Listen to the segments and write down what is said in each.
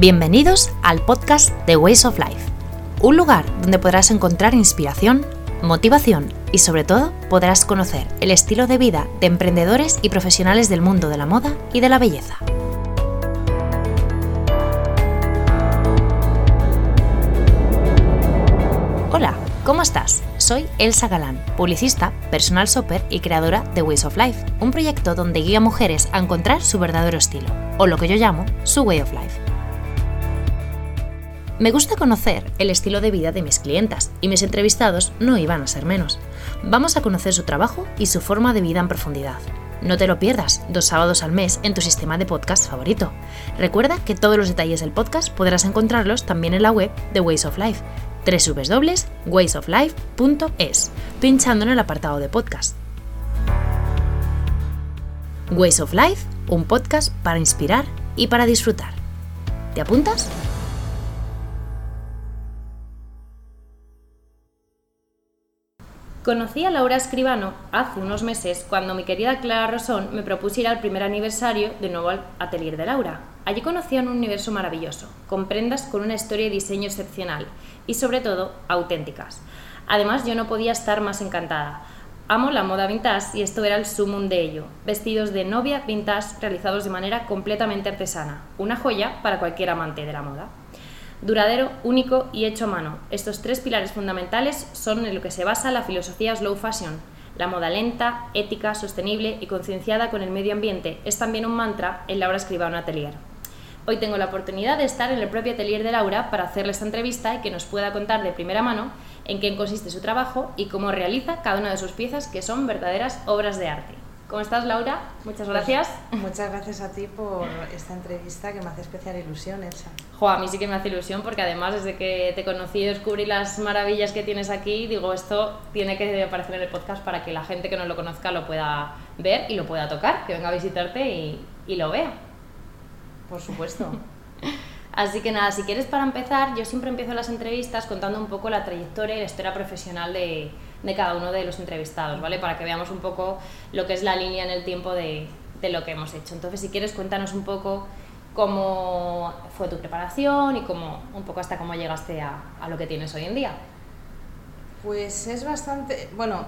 Bienvenidos al podcast The Ways of Life, un lugar donde podrás encontrar inspiración, motivación y sobre todo podrás conocer el estilo de vida de emprendedores y profesionales del mundo de la moda y de la belleza. Hola, ¿cómo estás? Soy Elsa Galán, publicista, personal shopper y creadora de Ways of Life, un proyecto donde guía a mujeres a encontrar su verdadero estilo, o lo que yo llamo su Way of Life. Me gusta conocer el estilo de vida de mis clientas y mis entrevistados no iban a ser menos. Vamos a conocer su trabajo y su forma de vida en profundidad. No te lo pierdas, dos sábados al mes en tu sistema de podcast favorito. Recuerda que todos los detalles del podcast podrás encontrarlos también en la web de Ways of Life, www.waysoflife.es, pinchando en el apartado de podcast. Ways of Life, un podcast para inspirar y para disfrutar. ¿Te apuntas? Conocí a Laura Escribano hace unos meses cuando mi querida Clara Rosón me propusiera el primer aniversario del nuevo atelier de Laura. Allí conocí un universo maravilloso, con prendas con una historia y diseño excepcional y sobre todo auténticas. Además yo no podía estar más encantada. Amo la moda vintage y esto era el sumum de ello. Vestidos de novia vintage realizados de manera completamente artesana. Una joya para cualquier amante de la moda duradero, único y hecho a mano. Estos tres pilares fundamentales son en lo que se basa la filosofía slow fashion. La moda lenta, ética, sostenible y concienciada con el medio ambiente es también un mantra en Laura Escribano Atelier. Hoy tengo la oportunidad de estar en el propio atelier de Laura para hacerle esta entrevista y que nos pueda contar de primera mano en qué consiste su trabajo y cómo realiza cada una de sus piezas que son verdaderas obras de arte. ¿Cómo estás, Laura? Muchas pues gracias. muchas gracias a ti por esta entrevista que me hace especial ilusión, Elsa. Jo, a mí sí que me hace ilusión porque además desde que te conocí y descubrí las maravillas que tienes aquí, digo, esto tiene que aparecer en el podcast para que la gente que no lo conozca lo pueda ver y lo pueda tocar, que venga a visitarte y, y lo vea. Por supuesto. Así que nada, si quieres para empezar, yo siempre empiezo las entrevistas contando un poco la trayectoria y la historia profesional de, de cada uno de los entrevistados, ¿vale? Para que veamos un poco lo que es la línea en el tiempo de, de lo que hemos hecho. Entonces, si quieres, cuéntanos un poco cómo fue tu preparación y cómo, un poco hasta cómo llegaste a, a lo que tienes hoy en día. Pues es bastante, bueno,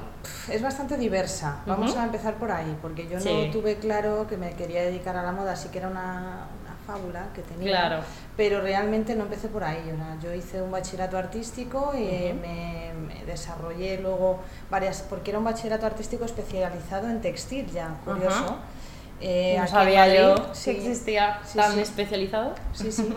es bastante diversa. Vamos a empezar por ahí, porque yo no tuve claro que me quería dedicar a la moda, así que era una, fábula que tenía. Claro. Pero realmente no empecé por ahí. Yo hice un bachillerato artístico y me, desarrollé luego varias, porque era un bachillerato artístico especializado en textil ya, curioso. Eh, no sabía yo si existía tan especializado. Sí, sí.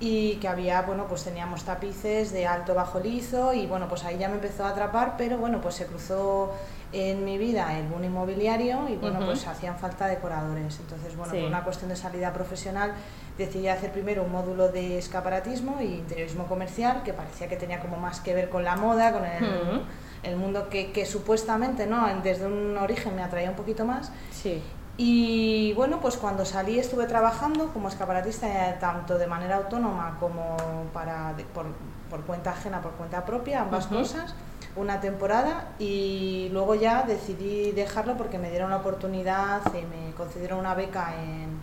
y que había, bueno, pues teníamos tapices de alto bajo liso y bueno, pues ahí ya me empezó a atrapar, pero bueno, pues se cruzó en mi vida el boom inmobiliario y bueno, pues hacían falta decoradores. Entonces, bueno, por una cuestión de salida profesional decidí hacer primero un módulo de escaparatismo y interiorismo comercial que parecía que tenía como más que ver con la moda, con el, el mundo que, que, supuestamente, ¿no? Desde un origen me atraía un poquito más. Sí. Y bueno, pues cuando salí estuve trabajando como escaparatista eh, tanto de manera autónoma como para, por, por cuenta ajena, por cuenta propia, ambas cosas, una temporada y luego ya decidí dejarlo porque me dieron la oportunidad y me concedieron una beca en,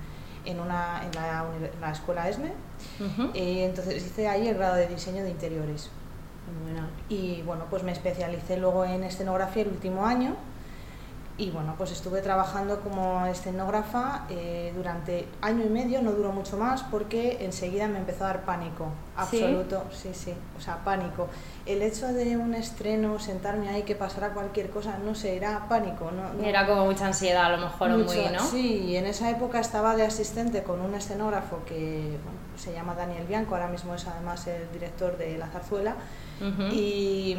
en, una, en, la, escuela ESME. Y entonces hice ahí el grado de diseño de interiores. Y bueno, pues me especialicé luego en escenografía el último año y bueno, pues estuve trabajando como escenógrafa eh, durante año y medio, no duró mucho más porque enseguida me empezó a dar pánico, absoluto, sí, sí, o sea, pánico. El hecho de un estreno, sentarme ahí, que pasara cualquier cosa, no sé, era pánico. No, Era como mucha ansiedad, a lo mejor, muy, ¿no? Sí, y en esa época estaba de asistente con un escenógrafo que se llama Daniel Bianco, ahora mismo es además el director de La Zarzuela y,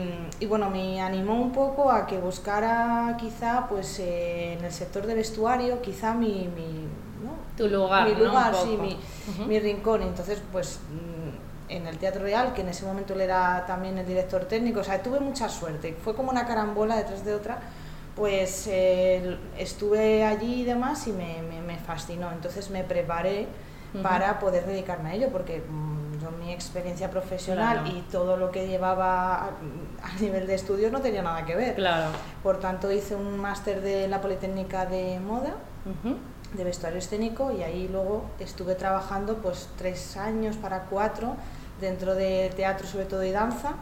bueno, me animó un poco a que buscara quizá pues eh, en el sector de vestuario, quizá mi, mi tu lugar, mi lugar, sí, mi, mi, rincón. Entonces, pues mm, en el Teatro Real, que en ese momento él era también el director técnico, o sea, tuve mucha suerte. Fue como una carambola detrás de otra, pues eh, estuve allí y demás y me, me, fascinó. Entonces me preparé para poder dedicarme a ello, porque mm, mi experiencia profesional y todo lo que llevaba a, nivel de estudios no tenía nada que ver. Claro. Por tanto, hice un máster de la Politécnica de Moda de vestuario escénico y ahí luego estuve trabajando pues tres años para cuatro dentro de teatro sobre todo y danza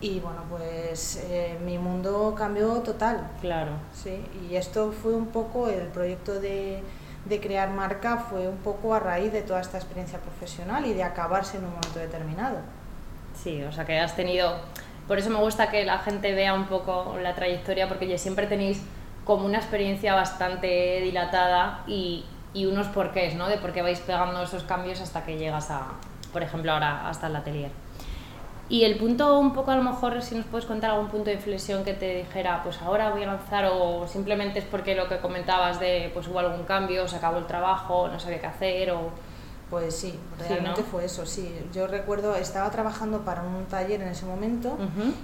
y bueno pues eh, mi mundo cambió total Claro. sí y esto fue un poco el proyecto de, de crear marca fue un poco a raíz de toda esta experiencia profesional y de acabarse en un momento determinado Sí, o sea que has tenido... Por eso me gusta que la gente vea un poco la trayectoria, porque ya siempre tenéis como una experiencia bastante dilatada y, y unos porqués, ¿no? De por qué vais pegando esos cambios hasta que llegas a, por ejemplo, ahora hasta el atelier. Y el punto, un poco a lo mejor, si nos puedes contar algún punto de inflexión que te dijera, pues ahora voy a lanzar, o simplemente es porque lo que comentabas de, pues hubo algún cambio, se acabó el trabajo, no sabía qué hacer, o... Pues sí, realmente ¿no? fue eso, sí. Yo recuerdo, estaba trabajando para un taller en ese momento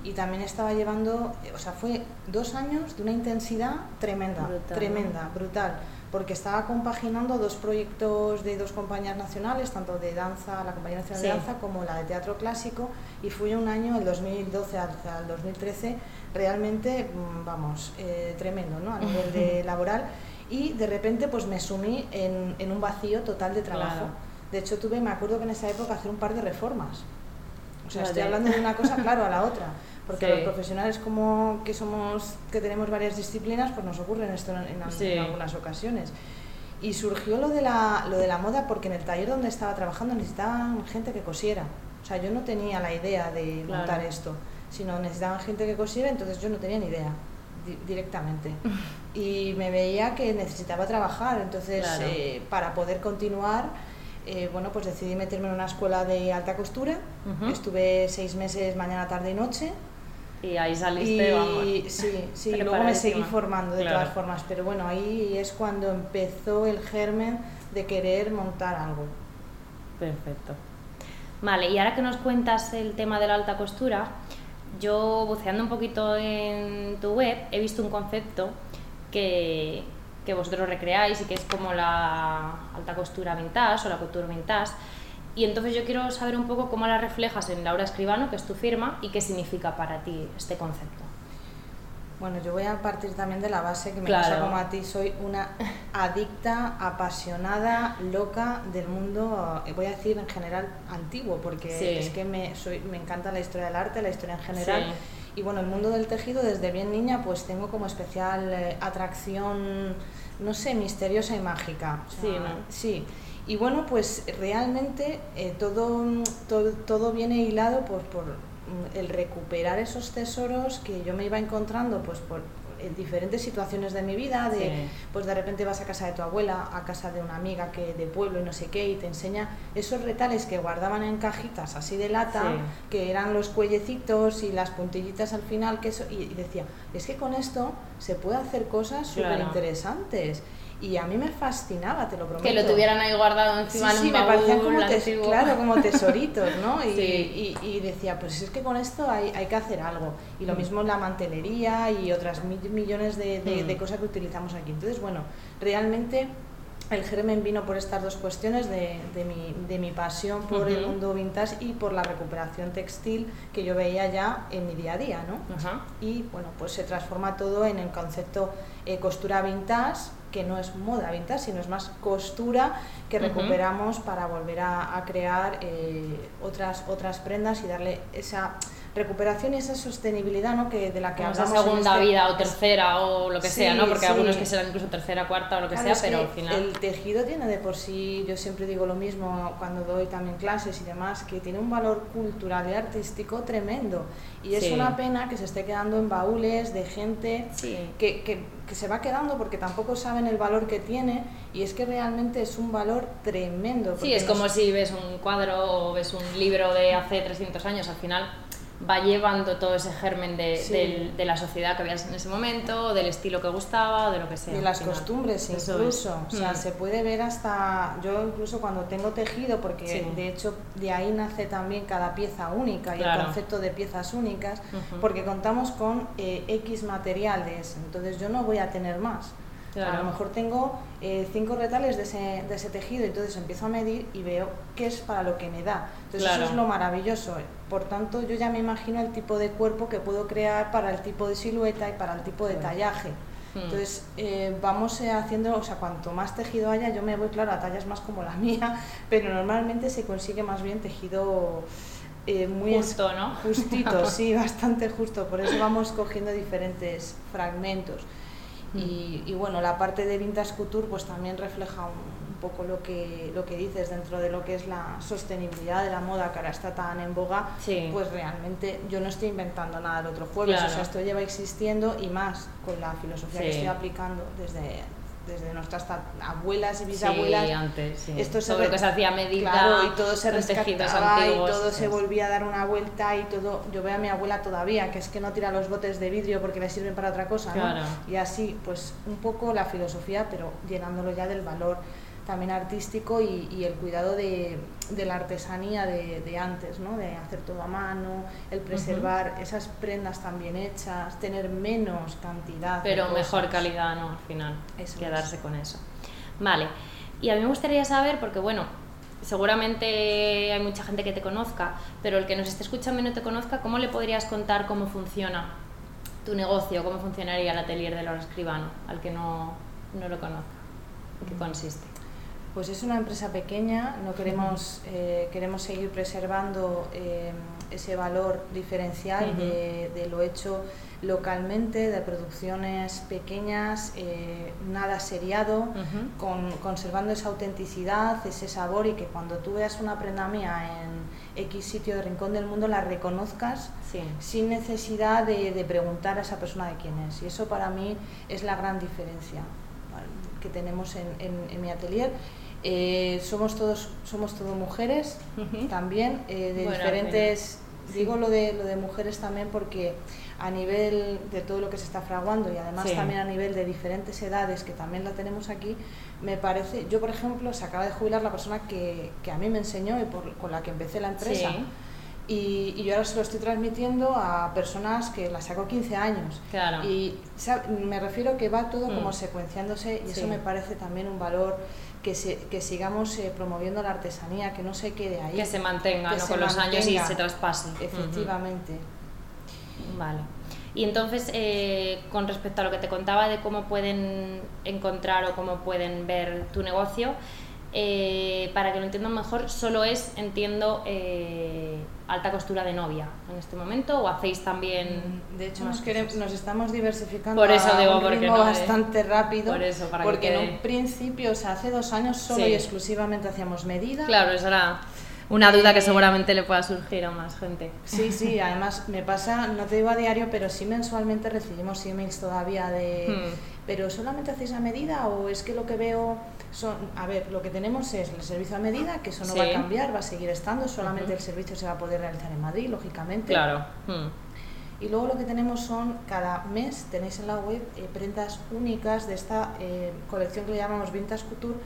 y también estaba llevando, o sea, fue dos años de una intensidad tremenda, Brutal, tremenda, brutal, porque estaba compaginando dos proyectos de dos compañías nacionales, tanto de danza, la Compañía Nacional de. Danza, como la de Teatro Clásico, y fue un año, el 2012 hacia el 2013, realmente, mm, vamos, eh, tremendo, ¿no? A nivel de laboral. Y de repente, pues me sumí en, en un vacío total de trabajo. Claro. De hecho, tuve, me acuerdo que en esa época hacer un par de reformas. O sea, estoy hablando de una cosa, claro, a la otra. Porque Sí. los profesionales como que somos, que tenemos varias disciplinas, pues nos ocurren esto en, en- Sí. en algunas ocasiones. Y surgió lo de, la, lo de la moda porque en el taller donde estaba trabajando necesitaban gente que cosiera. O sea, yo no tenía la idea de Claro. montar esto, sino necesitaban gente que cosiera, entonces yo no tenía ni idea di- directamente. Y me veía que necesitaba trabajar, entonces Claro. eh, para poder continuar, eh, bueno, pues decidí meterme en una escuela de alta costura. Ujú. Estuve seis meses mañana, tarde y noche. Y ahí saliste, Y vamos. sí, sí, luego me seguí formando de Claro. todas formas, pero bueno, ahí es cuando empezó el germen de querer montar algo. Perfecto. Vale, y ahora que nos cuentas el tema de la alta costura, yo buceando un poquito en tu web he visto un concepto que, que vosotros recreáis y que es como la alta costura vintage o la costura vintage. Y entonces yo quiero saber un poco cómo la reflejas en Laura Escribano, que es tu firma, y qué significa para ti este concepto. Bueno, yo voy a partir también de la base que me Claro. pasa como a ti, soy una adicta, apasionada, loca del mundo, eh, voy a decir en general antiguo, porque Sí. es que me, soy, me encanta la historia del arte, la historia en general. Sí. Y bueno, el mundo del tejido desde bien niña pues tengo como especial eh, atracción, no sé, misteriosa y mágica. O sea, Sí, ¿no? Sí. Y bueno, pues realmente eh, todo, todo, todo viene hilado por, por mm, el recuperar esos tesoros que yo me iba encontrando pues por en diferentes situaciones de mi vida, de Sí. pues de repente vas a casa de tu abuela, a casa de una amiga que de pueblo y no sé qué, y te enseña esos retales que guardaban en cajitas así de lata, Sí. que eran los cuellecitos y las puntillitas al final, que eso, y, y decía, es que con esto se puede hacer cosas Claro. súper interesantes. Y a mí me fascinaba, te lo prometo. Que lo tuvieran ahí guardado Sí, encima en sí, un me baúl parecían como, tes- claro, como tesoritos, ¿no? Y, Sí. y- y decía, pues es que con esto hay, hay que hacer algo. Y lo Mm. mismo la mantelería y otras mi- millones de, de- Mm. de cosas que utilizamos aquí. Entonces, bueno, realmente el germen vino por estas dos cuestiones de, de mi, de mi pasión por el mundo vintage y por la recuperación textil que yo veía ya en mi día a día, ¿no? Y bueno, pues se transforma todo en el concepto eh, costura vintage, que no es moda vintage, sino es más costura que recuperamos para volver a, a crear eh, otras, otras prendas y darle esa recuperación y esa sostenibilidad ¿no? que, de la que esa hablamos. en segunda este- vida o tercera o lo que Sí, sea, ¿no? Porque sí. algunos que serán incluso tercera, cuarta o lo que Claro, sea, pero al final... El tejido tiene de por sí, yo siempre digo lo mismo cuando doy también clases y demás, que tiene un valor cultural y artístico tremendo. Y es Sí. una pena que se esté quedando en baúles de gente que, que- que se va quedando porque tampoco saben el valor que tiene y es que realmente es un valor tremendo. Sí, es como si ves un cuadro o ves un libro de hace 300 años, al final va llevando todo ese germen de, Sí. del- de la sociedad que veías en ese momento, del estilo que gustaba, de lo que sea. Al las costumbres Eso incluso, es. o sea, Mm. se puede ver hasta, yo incluso cuando tengo tejido, porque Sí. de hecho de ahí nace también cada pieza única y Claro. el concepto de piezas únicas, porque contamos con eh, X materiales, entonces yo no voy a tener más. Claro. A lo mejor tengo eh, cinco retales de ese, de ese tejido, entonces empiezo a medir y veo qué es para lo que me da. Entonces Claro. eso es lo maravilloso. Por tanto, yo ya me imagino el tipo de cuerpo que puedo crear para el tipo de silueta y para el tipo de tallaje. Mm. Entonces, eh, vamos eh, haciendo, o sea, cuanto más tejido haya, yo me voy, claro, a tallas más como la mía, pero normalmente se consigue más bien tejido eh, muy justo, ¿no? Justito, sí, bastante justo. Por eso vamos cogiendo diferentes fragmentos. Mm. Y, y, bueno, la parte de Vintage Couture pues también refleja un, poco lo que, lo que dices dentro de lo que es la sostenibilidad de la moda que ahora está tan en boga, pues realmente yo no estoy inventando nada del otro jueves, o sea, esto lleva existiendo y más con la filosofía que estoy aplicando desde desde nuestras abuelas y bisabuelas. Sí, antes, sí. Esto todo lo que se hacía medida. Claro, y todo se rescataba y todo se volvía a dar una vuelta y todo. Yo veo a mi abuela todavía, que es que no tira los botes de vidrio porque le sirven para otra cosa, ¿no? Y así, pues un poco la filosofía, pero llenándolo ya del valor también artístico y, el cuidado de, la artesanía de, antes, ¿no? de hacer todo a mano, el preservar esas prendas tan bien hechas, tener menos cantidad. Pero mejor calidad, ¿no? Al final, quedarse con eso. Vale, y a mí me gustaría saber, porque bueno, seguramente hay mucha gente que te conozca, pero el que nos esté escuchando y no te conozca, ¿cómo le podrías contar cómo funciona tu negocio, cómo funcionaría el atelier de Laura Escribano, al que no, no lo conozca? ¿En qué consiste? Pues es una empresa pequeña, no queremos, eh, queremos seguir preservando eh, ese valor diferencial de, lo hecho localmente, de producciones pequeñas, eh, nada seriado, con, conservando esa autenticidad, ese sabor y que cuando tú veas una prenda mía en X sitio de rincón del mundo la reconozcas sin necesidad de, preguntar a esa persona de quién es. Y eso para mí es la gran diferencia que tenemos en, en mi atelier eh, somos todos somos todos mujeres también eh, de diferentes digo lo de lo de mujeres también porque a nivel de todo lo que se está fraguando y además también a nivel de diferentes edades que también la tenemos aquí me parece yo por ejemplo se acaba de jubilar la persona que, que a mí me enseñó y por, con la que empecé la empresa. Y, y, yo ahora se lo estoy transmitiendo a personas que la saco 15 años. Claro. Y me refiero que va todo como mm. secuenciándose y eso me parece también un valor que, se, que sigamos eh, promoviendo la artesanía, que no se quede ahí. Que se mantenga ¿no? con los años y se traspase. Efectivamente. Vale. Y entonces, eh, con respecto a lo que te contaba de cómo pueden encontrar o cómo pueden ver tu negocio, eh, para que lo entiendan mejor, solo es, entiendo, eh, alta costura de novia en este momento o hacéis también mm, de hecho nos, queremos, nos estamos diversificando por eso a digo, un porque ritmo bastante rápido por eso, para porque en un principio o sea, hace dos años solo y exclusivamente hacíamos medida claro eso era una duda que seguramente le pueda surgir a más gente. Sí, sí, además me pasa, no te digo a diario, pero sí mensualmente recibimos emails todavía de, hmm. pero solamente hacéis a medida o es que lo que veo a ver, lo que tenemos es el servicio a medida, que eso no va a cambiar, va a seguir estando, solamente el servicio se va a poder realizar en Madrid, lógicamente. Claro. Hmm. Y luego lo que tenemos son, cada mes tenéis en la web eh, prendas únicas de esta eh, colección que le llamamos Vintage Couture,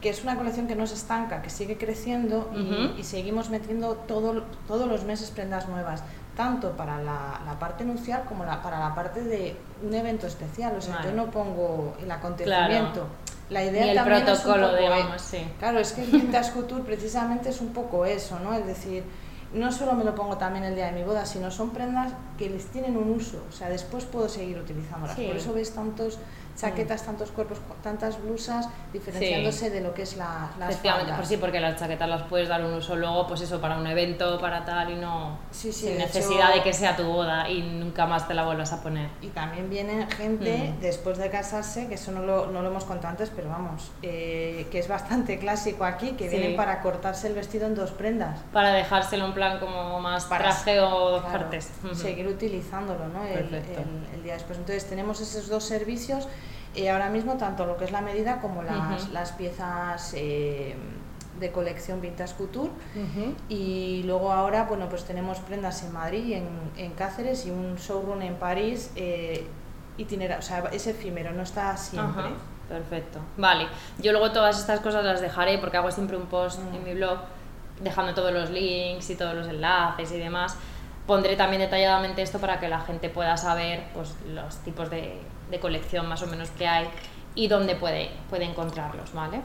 que es una colección que no se estanca, que sigue creciendo y, seguimos metiendo todo, todos los meses prendas nuevas, tanto para la, parte nupcial como la, para la parte de un evento especial. O sea, yo no pongo el acontecimiento. La idea y el también protocolo, es digamos, sí. Claro, es que el Vintage Couture precisamente es un poco eso, ¿no? Es decir, no solo me lo pongo también el día de mi boda, sino son prendas que les tienen un uso, o sea, después puedo seguir utilizándolas. Por eso ves tantos chaquetas, tantos cuerpos, tantas blusas, diferenciándose de lo que es la, las Efectivamente, pues sí, porque las chaquetas las puedes dar un uso luego, pues eso, para un evento, para tal, y no sin necesidad de que sea tu boda y nunca más te la vuelvas a poner. Y también viene gente mm. después de casarse, que eso no lo, no lo hemos contado antes, pero vamos, eh, que es bastante clásico aquí, que vienen para cortarse el vestido en dos prendas. Para dejárselo en plan como más para, traje o dos partes. Seguir utilizándolo, ¿no? El, el día después. Entonces tenemos esos dos servicios y ahora mismo tanto lo que es la medida como las, las piezas eh, de colección Vintage Couture. Y luego ahora bueno pues tenemos prendas en Madrid en, en Cáceres y un showroom en París eh, o sea es efímero no está siempre. Perfecto. Vale. Yo luego todas estas cosas las dejaré porque hago siempre un post en mi blog dejando todos los links y todos los enlaces y demás. Pondré también detalladamente esto para que la gente pueda saber pues, los tipos de, de colección más o menos que hay y dónde puede, puede encontrarlos, ¿vale?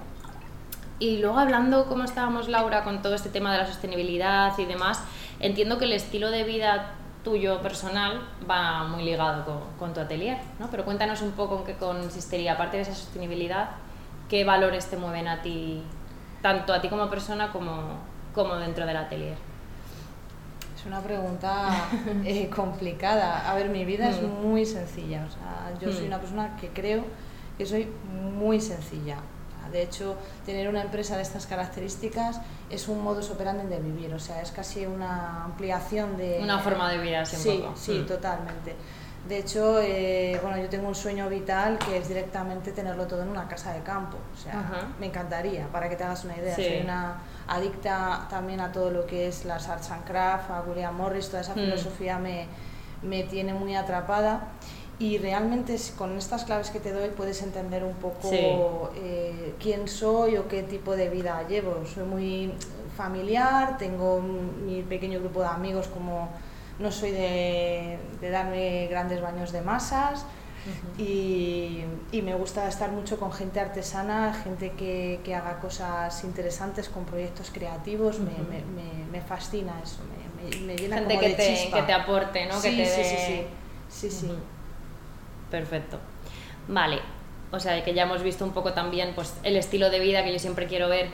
Y luego hablando, como estábamos Laura, con todo este tema de la sostenibilidad y demás, entiendo que el estilo de vida tuyo personal va muy ligado con, con tu atelier, ¿no? Pero cuéntanos un poco en qué consistiría, aparte de esa sostenibilidad, qué valores te mueven a ti, tanto a ti como persona como, como dentro del atelier. Es una pregunta eh, complicada. A ver, mi vida es Mm. muy sencilla. O sea, yo soy Mm. una persona que creo que soy muy sencilla. De hecho, tener una empresa de estas características es un modus operandi de vivir. O sea, es casi una ampliación de... Una forma de vida, así un Sí, poco. sí, Mm. totalmente. De hecho, eh, bueno, yo tengo un sueño vital que es directamente tenerlo todo en una casa de campo. O sea, Ajá. me encantaría, para que te hagas una idea. Sí. Soy una adicta también a todo lo que es las arts and craft, a William Morris, toda esa Mm. filosofía me, me tiene muy atrapada. Y realmente con estas claves que te doy puedes entender un poco Sí. eh, quién soy o qué tipo de vida llevo. Soy muy familiar, tengo mi pequeño grupo de amigos como no soy de, de darme grandes baños de masas y, y me gusta estar mucho con gente artesana, gente que, que haga cosas interesantes con proyectos creativos, me, me, me- me fascina eso, me, me- llena Gente como que de te, chispa. que te aporte, ¿no? Sí, que te sí, sí, sí, sí, sí. Perfecto. Vale, o sea que ya hemos visto un poco también pues, el estilo de vida que yo siempre quiero ver,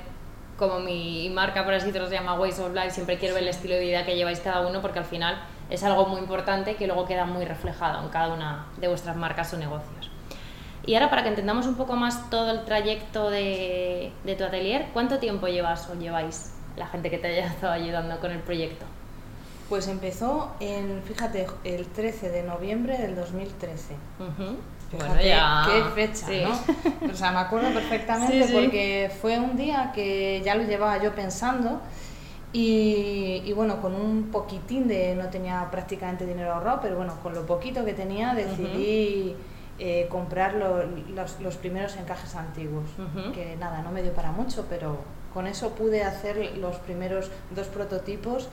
como mi marca, por así decirlo, se llama Ways of Life, siempre quiero ver el estilo de vida que lleváis cada uno porque al final es algo muy importante que luego queda muy reflejado en cada una de vuestras marcas o negocios. Y ahora para que entendamos un poco más todo el trayecto de, de tu atelier, ¿cuánto tiempo llevas o lleváis la gente que te haya estado ayudando con el proyecto? Pues empezó en, fíjate, el 13 de noviembre del 2013. Ujú. Bueno, Fíjate ya- qué fecha, sí. ¿no? O sea, me acuerdo perfectamente Sí, sí. porque fue un día que ya lo llevaba yo pensando y, y bueno, con un poquitín de, no tenía prácticamente dinero ahorrado, pero bueno, con lo poquito que tenía decidí eh, comprar lo- los, los primeros encajes antiguos, que nada, no me dio para mucho, pero con eso pude hacer los primeros dos prototipos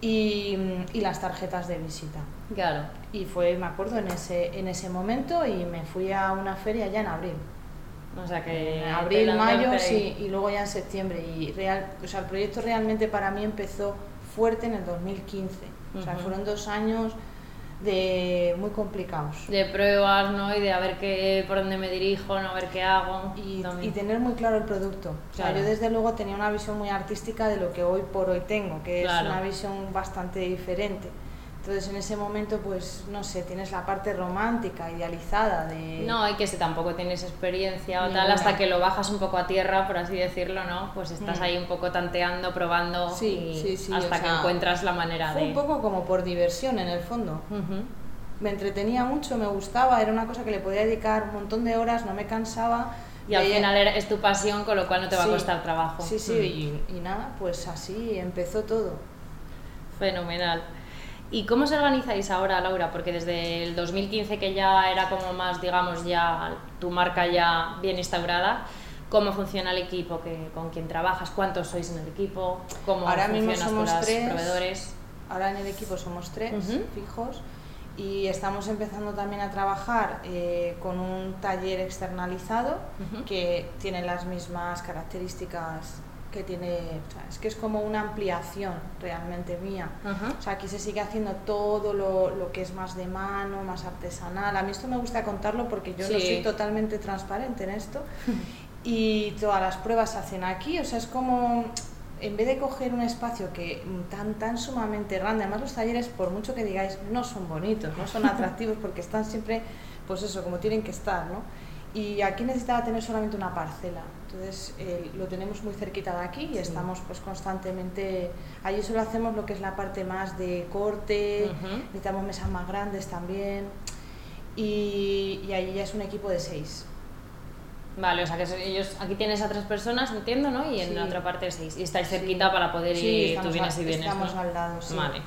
y las tarjetas de visita. Claro. Y fue, me acuerdo, en ese, en ese momento y me fui a una feria ya en abril. O sea que. En abril, mayo, sí, y luego ya en septiembre. Y real, o sea, el proyecto realmente para mí empezó fuerte en el 2015. O sea, fueron dos años de muy complicados. De pruebas, ¿no? Y de a ver qué, por dónde me dirijo, no a ver qué hago. Y, tener muy claro el producto. O sea, yo desde luego tenía una visión muy artística de lo que hoy por hoy tengo, que Claro. es una visión bastante diferente. Entonces en ese momento, pues, no sé, tienes la parte romántica, idealizada de... No, y que si tampoco tienes experiencia o tal, hasta que lo bajas un poco a tierra, por así decirlo, ¿no? Pues estás Mm. ahí un poco tanteando, probando Sí, y sí, sí, hasta que sea, encuentras la manera Fue de... un poco como por diversión en el fondo. Ujú. Me entretenía mucho, me gustaba, era una cosa que le podía dedicar un montón de horas, no me cansaba. Y al Veía- final es tu pasión, con lo cual no te va a costar trabajo. Sí, sí, Mm. y, y nada, pues así empezó todo. Fenomenal. ¿Y cómo os organizáis ahora, Laura? Porque desde el 2015, que ya era como más, digamos, ya tu marca ya bien instaurada, ¿cómo funciona el equipo que, con quien trabajas? ¿Cuántos sois en el equipo? ¿Cómo Ahora mismo con somos los tres. proveedores? Ahora en el equipo somos tres fijos y estamos empezando también a trabajar eh, con un taller externalizado Ujú. que tiene las mismas características que tiene, o sea, es que es como una ampliación realmente mía. Ajá. O sea, aquí se sigue haciendo todo lo, lo que es más de mano, más artesanal. A mí esto me gusta contarlo porque yo no Sí. soy totalmente transparente en esto. y todas las pruebas se hacen aquí. O sea, es como, en vez de coger un espacio que mm, tan, tan sumamente grande, además los talleres, por mucho que digáis, no son bonitos, no son atractivos porque están siempre, pues eso, como tienen que estar, ¿no? Y aquí necesitaba tener solamente una parcela. Entonces eh, lo tenemos muy cerquita de aquí y Sí. estamos pues constantemente... Allí solo hacemos lo que es la parte más de corte, necesitamos mesas más grandes también. Y, y ahí ya es un equipo de seis. Vale, o sea que ellos, aquí tienes a tres personas, entiendo, ¿no? Y en Sí. la otra parte seis. Y estáis Sí. cerquita para poder ir, tú vienes y vienes, estamos ¿no? al lado, sí. Vale,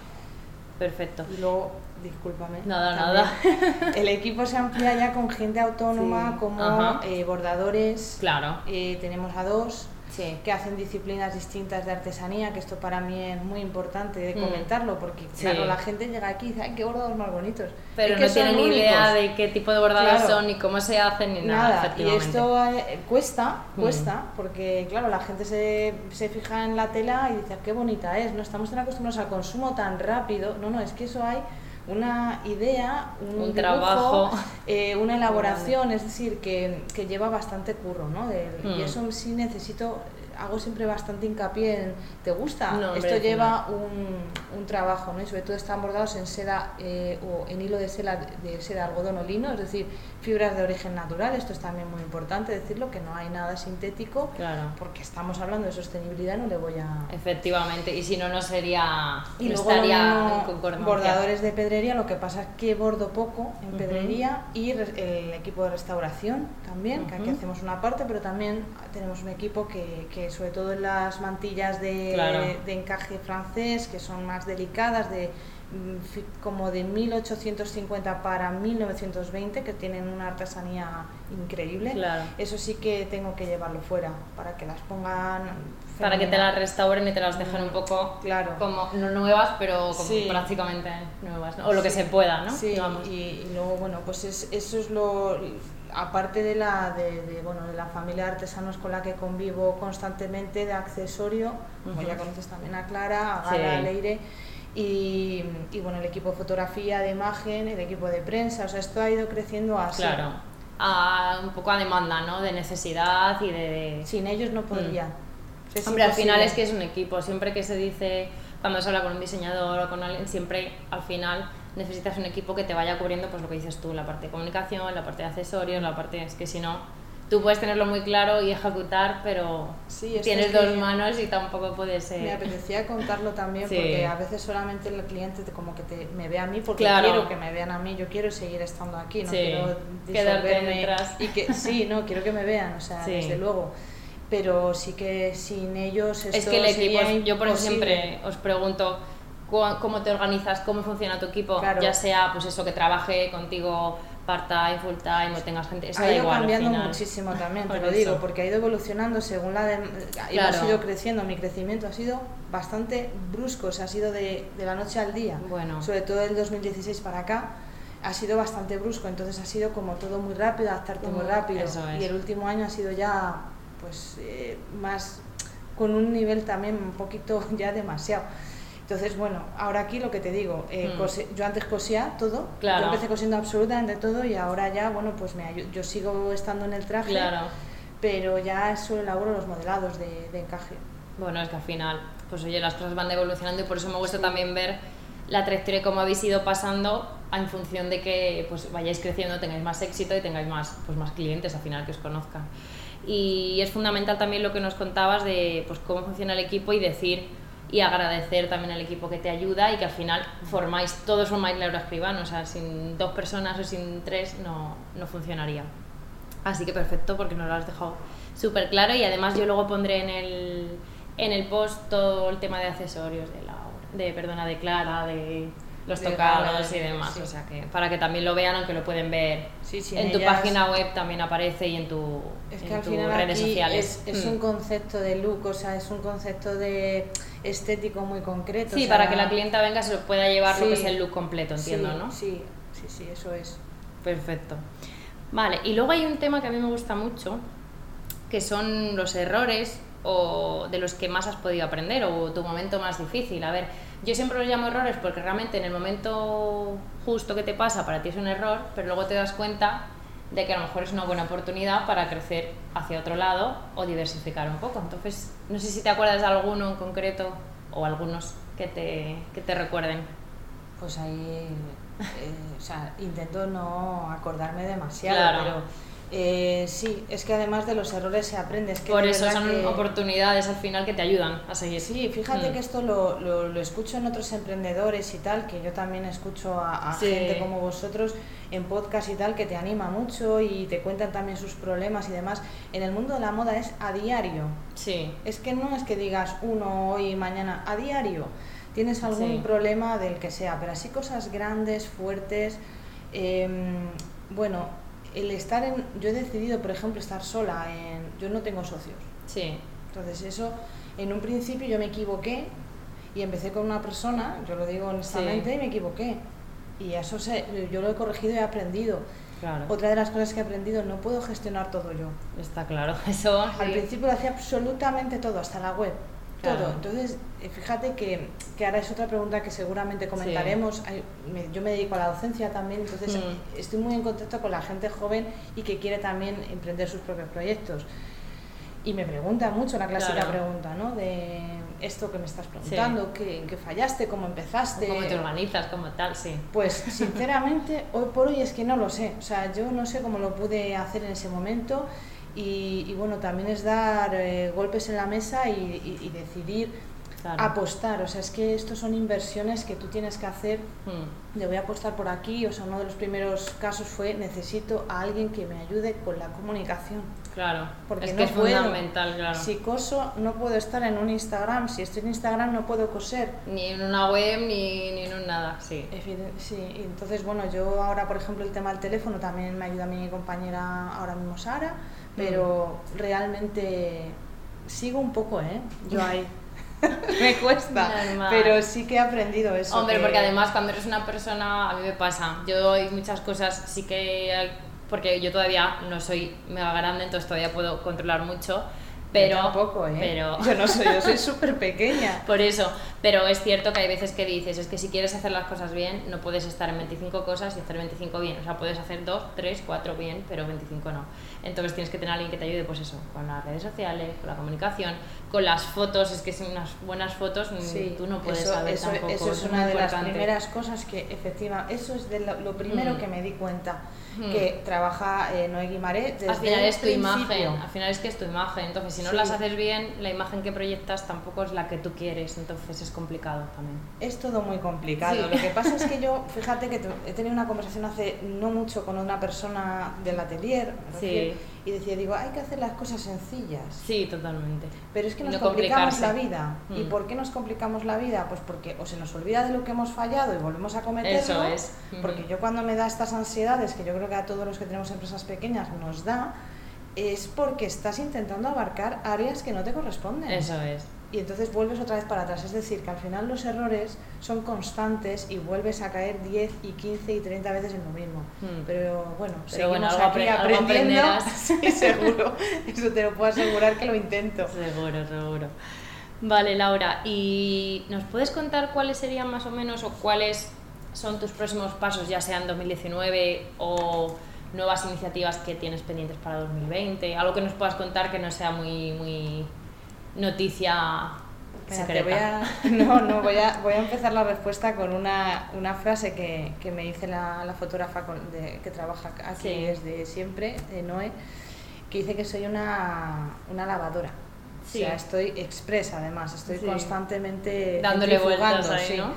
perfecto. Y luego, discúlpame. Nada, también, El equipo se amplía ya con gente autónoma Sí. como eh, bordadores. Claro. Eh, tenemos a dos. Sí. que hacen disciplinas distintas de artesanía, que esto para mí es muy importante de comentarlo, porque Mm. Sí. claro, la gente llega aquí y dice, ay, qué bordados más bonitos. Pero Es que no tienen ni idea de qué tipo de bordados Claro. son, ni cómo se hacen, ni nada, Nada, y esto eh, cuesta, Mm. cuesta, porque claro, la gente se, se fija en la tela y dice, qué bonita es, no estamos tan acostumbrados al consumo tan rápido, no, no, es que eso hay una idea, un, Un dibujo, trabajo. eh, una elaboración, es decir, que, que lleva bastante curro, ¿no? De- Mm. Y eso sí necesito, hago siempre bastante hincapié en, ¿te gusta? No, Esto lleva un, un trabajo, ¿no? Y sobre todo están bordados en seda eh, o en hilo de seda, de seda, algodón o lino, es decir, fibras de origen natural. Esto es también muy importante decirlo, que no hay nada sintético, Claro. porque estamos hablando de sostenibilidad, no le voy a... Efectivamente, y si no, no sería. Y no luego estaría en bordadores de pedrería, lo que pasa es que bordo poco en pedrería y re- el equipo de restauración también, que aquí hacemos una parte, pero también tenemos un equipo que, que sobre todo en las mantillas de, Claro. de encaje francés, que son más delicadas, de mm, como de 1850 para 1920, que tienen una artesanía increíble. Claro. Eso sí que tengo que llevarlo fuera para que las pongan Para que te las restauren y te las dejen un poco Claro. como no nuevas, pero como Sí. prácticamente nuevas, ¿no? o lo que se pueda, ¿no? Sí, y, y luego, bueno, pues es- eso es lo. Aparte de la, de, de, bueno, de la familia de artesanos con la que convivo constantemente, de accesorio, como ya conoces también a Clara, a Sí. Gala, a Leire, y, y bueno, el equipo de fotografía, de imagen, el equipo de prensa, o sea, esto ha ido creciendo así. Claro. A, un poco a demanda, ¿no? De necesidad y de... Sin ellos no podría. Es Mm. Hombre, al final es que es un equipo. Siempre que se dice, cuando se habla con un diseñador o con alguien, siempre al final necesitas un equipo que te vaya cubriendo, pues lo que dices tú, la parte de comunicación, la parte de accesorios, la parte... Es que si no, tú puedes tenerlo muy claro y ejecutar, pero Sí, tienes dos manos y tampoco puedes ser... Me apetecía contarlo también Sí. porque a veces solamente el cliente te- como que te, me ve a mí porque Claro. quiero que me vean a mí, yo quiero seguir estando aquí, no Sí. quiero disolverme y que sí, no, quiero que me vean, o sea, desde luego. Pero sí que sin ellos esto Es que el equipo, sería yo por eso siempre os pregunto cómo te organizas, cómo funciona tu equipo, Claro. ya sea pues eso que trabaje contigo part-time, full-time o tengas gente, eso ha ido igual al cambiando muchísimo también, te lo digo, porque ha ido evolucionando según la... De, Claro. Hemos ido creciendo, mi crecimiento ha sido bastante brusco, o sea, ha sido de, de la noche al día. Bueno. Sobre todo del 2016 para acá, ha sido bastante brusco, entonces ha sido como todo muy rápido, adaptarte muy Mm, rápido. es. Y el último año ha sido ya, pues, eh, más, con un nivel también un poquito ya demasiado. Entonces, bueno, ahora aquí lo que te digo, eh, Mm. cose- yo antes cosía todo, Claro. yo empecé cosiendo absolutamente todo y ahora ya, bueno, pues me ayu- yo sigo estando en el traje, Claro. pero ya solo elaboro los modelados de, de encaje. Bueno, es que al final, pues oye, las cosas van evolucionando y por eso me gusta también ver la trayectoria y cómo habéis ido pasando en función de que pues vayáis creciendo, tengáis más éxito y tengáis más, pues, más clientes al final que os conozcan. Y es fundamental también lo que nos contabas de pues, cómo funciona el equipo y decir y agradecer también al equipo que te ayuda y que al final formáis, todos formáis Laura Escribano, o sea, sin dos personas o sin tres no, no funcionaría. Así que perfecto, porque nos lo has dejado súper claro y además yo luego pondré en el, en el post todo el tema de accesorios de la de perdona de Clara, de los tocados y demás, sí. o sea que para que también lo vean, aunque lo pueden ver Sí, sí, en tu página web también aparece y en tu Es en que al tus final redes aquí sociales. es, es Mm. un concepto de look, o sea, es un concepto de estético muy concreto. Sí, o sea, para que la clienta venga se lo pueda llevar lo que es el look completo, entiendo, ¿no? Sí, sí, sí, eso es. Perfecto. Vale, y luego hay un tema que a mí me gusta mucho, que son los errores o de los que más has podido aprender o tu momento más difícil. A ver, yo siempre los llamo errores porque realmente en el momento justo que te pasa para ti es un error, pero luego te das cuenta de que a lo mejor es una buena oportunidad para crecer hacia otro lado o diversificar un poco. Entonces, no sé si te acuerdas de alguno en concreto o algunos que te, que te recuerden. Pues ahí, eh, o sea, intento no acordarme demasiado, Claro. pero eh, sí, es que además de los errores se aprende. Es que Por eso son que- oportunidades al final que te ayudan a seguir. Sí, fíjate Mm. que esto lo, lo, lo escucho en otros emprendedores y tal, que yo también escucho a, a Sí. gente como vosotros en podcast y tal, que te anima mucho y te cuentan también sus problemas y demás. En el mundo de la moda es a diario. Sí, Es que no es que digas uno hoy y mañana, a diario. Tienes algún Sí. problema del que sea, pero así cosas grandes, fuertes. em, bueno, el estar en. Yo he decidido, por ejemplo, estar sola en. Yo no tengo socios. sí, Entonces eso, en un principio yo me equivoqué y empecé con una persona, yo lo digo honestamente, y me equivoqué. Y eso se, yo lo he corregido y he aprendido. Claro. Otra de las cosas que he aprendido, no puedo gestionar todo yo. Está claro, eso. Al sí. principio lo hacía absolutamente todo, hasta la web. Claro. Todo. Entonces, eh, fíjate que, que ahora es otra pregunta que seguramente comentaremos. Hay- me- yo me dedico a la docencia también, entonces Mm. estoy muy en contacto con la gente joven y que quiere también emprender sus propios proyectos. Y me pregunta mucho la clásica Claro. pregunta, ¿no? De esto que me estás preguntando, ¿qué, en qué fallaste, cómo empezaste. ¿Cómo te organizas? como tal? Sí. Pues sinceramente, hoy por hoy es que no lo sé. O sea, yo no sé cómo lo pude hacer en ese momento. Y, y bueno, también es dar eh, golpes en la mesa y, y- y decidir Claro. apostar. O sea, es que estos son inversiones que tú tienes que hacer. Mm. Le voy a apostar por aquí. O sea, uno de los primeros casos fue necesito a alguien que me ayude con la comunicación. Claro. Porque es no que es puedo. fundamental, claro. Si coso, no puedo estar en un Instagram. Si estoy en Instagram, no puedo coser. Ni en una web ni, ni en un nada, sí. Sí, entonces bueno, yo ahora por ejemplo el tema del teléfono también me ayuda mi compañera ahora mismo Sara, pero realmente sigo un poco, ¿eh? Yo ahí. me cuesta, Normal. pero sí que he aprendido eso. Hombre, que- porque además cuando eres una persona, a mí me pasa, yo hay muchas cosas sí que, porque yo todavía no soy mega grande, entonces todavía puedo controlar mucho, pero... Yo tampoco, ¿eh? pero Yo no soy, yo soy súper pequeña. Por eso, pero es cierto que hay veces que dices, es que si quieres hacer las cosas bien, no puedes estar en 25 cosas y hacer 25 bien. O sea, puedes hacer 2, 3, 4 bien, pero 25 no. Entonces tienes que tener a alguien que te ayude, pues eso, con las redes sociales, con la comunicación, con las fotos. Es que sin unas buenas fotos mm, Sí, tú no puedes eso, saber eso, tampoco. eso es muy una de las importante. primeras cosas que efectivamente, eso es de lo, lo primero Mm. que me di cuenta, Que trabaja eh, Noé Guimaré desde Al final el es tu imagen, principio. al final es que es tu imagen. Entonces, si no Sí. las haces bien, la imagen que proyectas tampoco es la que tú quieres. Entonces es complicado también. Es todo muy complicado. Sí. Lo que pasa es que yo, fíjate que he tenido una conversación hace no mucho con una persona del atelier Sí. Y decía, digo, hay que hacer las cosas sencillas. Sí, totalmente. Pero es que nos no complicamos la vida. ¿Y Mm. por qué nos complicamos la vida? Pues porque o se nos olvida de lo que hemos fallado y volvemos a cometerlo. Eso es. Porque yo cuando me da estas ansiedades, que yo creo que a todos los que tenemos empresas pequeñas nos da, es porque estás intentando abarcar áreas que no te corresponden. Eso es. Y entonces vuelves otra vez para atrás. Es decir, que al final los errores son constantes y vuelves a caer 10 y 15 y 30 veces en lo mismo. Mm. Pero bueno, Pero bueno, seguimos algo aquí apre- algo aprendiendo. aprenderás. Sí, seguro. Eso te lo puedo asegurar que lo intento. Seguro, seguro. Vale, Laura, ¿y nos puedes contar cuáles serían más o menos o cuáles son tus próximos pasos, ya sean 2019 o nuevas iniciativas que tienes pendientes para 2020? Algo que nos puedas contar que no sea muy, muy noticia secreta. voy a, no, no, voy a, voy a empezar la respuesta con una, una frase que, que me dice la, la fotógrafa con- de- que trabaja aquí Sí. desde siempre, eh, Noé, que dice que soy una, una lavadora. Sí. O sea, estoy expresa además, estoy Sí. constantemente Dándole vueltas ahí, sí. ¿no?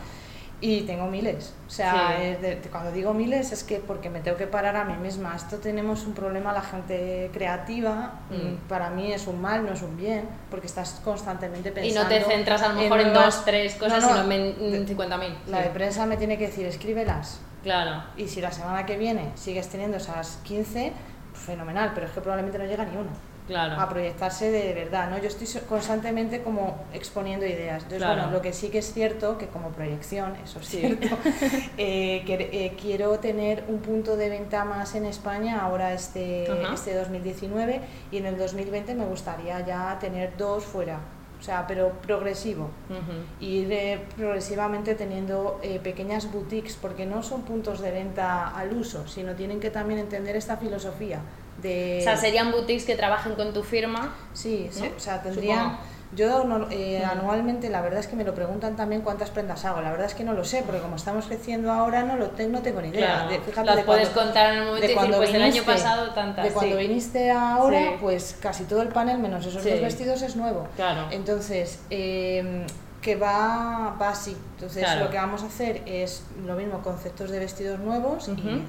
Y tengo miles. O sea, Sí. es de- de- cuando digo miles es que porque me tengo que parar a mí misma. Esto tenemos un problema la gente creativa. Mm. mm, Para mí es un mal, no es un bien, porque estás constantemente Y pensando. no te centras a lo mejor en, nuevas- dos, tres cosas, No, no, sino en de- 50.000. La sí. de prensa me tiene que decir, escríbelas. Claro. Y si la semana que viene sigues teniendo esas 15, fenomenal, pero es que probablemente no llega ni uno Claro. a proyectarse de verdad, ¿no? Yo estoy constantemente como exponiendo ideas. Entonces, Claro. bueno, lo que sí que es cierto, que como proyección, eso es Sí. cierto, eh, que- eh, quiero tener un punto de venta más en España ahora este, este 2019 y en el 2020 me gustaría ya tener dos fuera, o sea, pero progresivo. Ujú. Ir eh, progresivamente teniendo eh, pequeñas boutiques, porque no son puntos de venta al uso, sino tienen que también entender esta filosofía de... O sea, serían boutiques que trabajen con tu firma. Sí, sí, o sea, tendrían... Supongo. Yo no- eh, anualmente, la verdad es que me lo preguntan también cuántas prendas hago. La verdad es que no lo sé, porque como estamos creciendo ahora no lo tengo, no tengo ni idea. Claro. De- fíjate Las de puedes cuando- contar en un momento de y decir, el año viniste- pasado tantas. De cuando sí. viniste ahora, Sí. pues casi todo el panel, menos esos Sí. dos vestidos, es nuevo. Claro. Entonces, eh, que va, va así. Entonces, Claro. lo que vamos a hacer es lo mismo, conceptos de vestidos nuevos y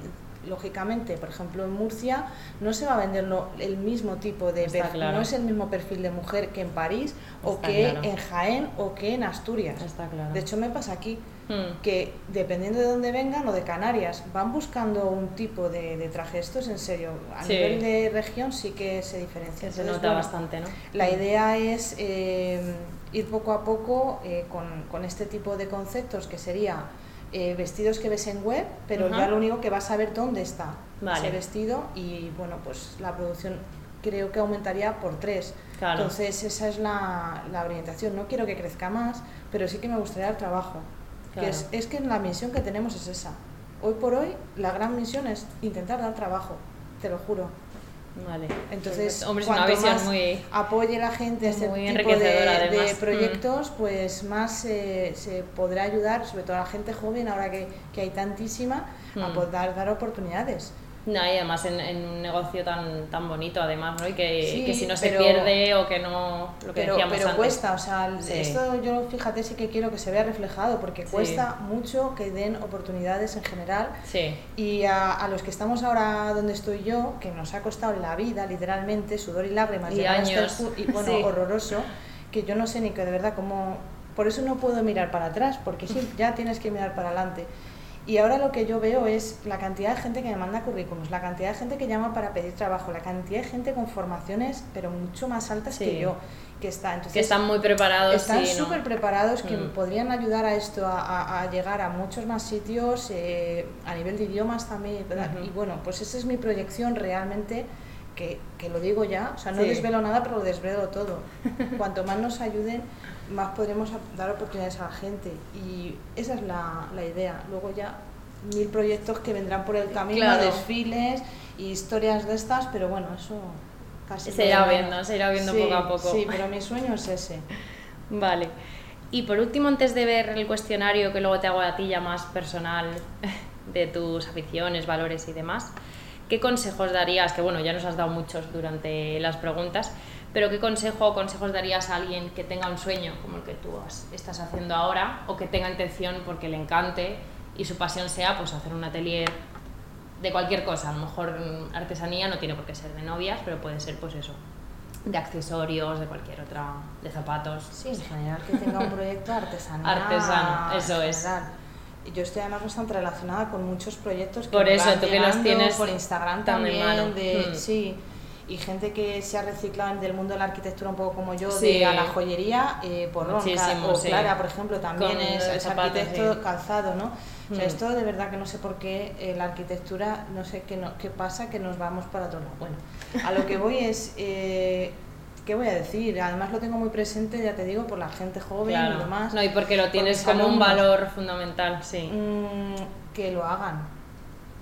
lógicamente, por ejemplo, en Murcia no se va a vender lo- el mismo tipo de perfil, claro. no es el mismo perfil de mujer que en París o que claro. en Jaén o que en Asturias. Está claro. De hecho, me pasa aquí. Mm. que dependiendo de dónde vengan o de Canarias, van buscando un tipo de, de traje. Esto es en serio. A Sí. nivel de región sí que se diferencia. Se Entonces, nota bueno, bastante, ¿no? La idea es eh, ir poco a poco eh, con, con este tipo de conceptos que sería eh, vestidos que ves en web, pero ya lo único que vas a ver dónde está Vale. ese vestido y bueno, pues la producción creo que aumentaría por tres. Claro. Entonces esa es la, la orientación. No quiero que crezca más, pero sí que me gustaría el trabajo. Que es, es que la misión que tenemos es esa. Hoy por hoy la gran misión es intentar dar trabajo, te lo juro. Vale. Entonces. Hombre, es una cuanto visión más muy... apoye la gente este Muy tipo de, además. Mm. proyectos, pues más eh, se podrá ayudar, sobre todo a la gente joven, ahora que, que hay tantísima, a Mm. poder dar oportunidades. No, y además en, en un negocio tan, tan bonito, además, ¿no? Y que, Sí, que si no se pero- pierde o que no... Lo que Pero, decíamos pero antes. cuesta, o sea, Sí. esto yo fíjate sí que quiero que se vea reflejado, porque Sí. cuesta mucho que den oportunidades en general. Sí, Y a, a los que estamos ahora donde estoy yo, que nos ha costado la vida, literalmente, sudor y lágrimas, Y este años. y bueno, horroroso, que yo no sé ni que de verdad cómo... Por eso no puedo mirar para atrás, porque sí, ya tienes que mirar para adelante. Y ahora lo que yo veo es la cantidad de gente que me manda currículums, la cantidad de gente que llama para pedir trabajo, la cantidad de gente con formaciones, pero mucho más altas Sí. que yo, que está. Entonces, que están muy preparados. están sí, ¿no? súper preparados que Mm. podrían ayudar a esto a, a- a llegar a muchos más sitios eh, a nivel de idiomas también y bueno pues esa es mi proyección realmente que, que lo digo ya o sea no Sí. desvelo nada pero lo desvelo todo cuanto más nos ayuden más podremos dar oportunidades a la gente y esa es la, la idea luego ya mil proyectos que vendrán por el camino Claro. desfiles y historias de estas pero bueno eso casi Se irá viendo, se irá viendo Sí, poco a poco. sí pero mi sueño es ese Vale. Y por último, antes de ver el cuestionario que luego te hago a ti ya más personal de tus aficiones, valores y demás, ¿qué consejos darías? Que bueno, ya nos has dado muchos durante las preguntas, pero ¿qué consejo o consejos darías a alguien que tenga un sueño como el que tú has- estás haciendo ahora o que tenga intención porque le encante y su pasión sea pues hacer un atelier de cualquier cosa, a lo mejor mm, artesanía no tiene por qué ser de novias, pero puede ser pues eso, de accesorios, de cualquier otra, de zapatos. Sí, en general que tenga un proyecto artesanal. Artesano, eso en es. general. Yo estoy además bastante relacionada con muchos proyectos que Por eso, tú que los tienes por Instagram de también, de, Mm. sí, y gente que se ha reciclado del mundo de la arquitectura un poco como yo, Sí. de a la joyería, eh, por Ronca, o sí. Clara, por ejemplo, también Con es, arquitecto sí. calzado, ¿no? O sea, Mm. esto de verdad que no sé por qué eh, la arquitectura, no sé qué, no- qué pasa, que nos vamos para otro lado. Bueno, a lo que voy es, eh, ¿qué voy a decir? Además lo tengo muy presente, ya te digo, por la gente joven y Claro. demás. No, y porque lo tienes mis como un valor fundamental, sí. Mm, que lo hagan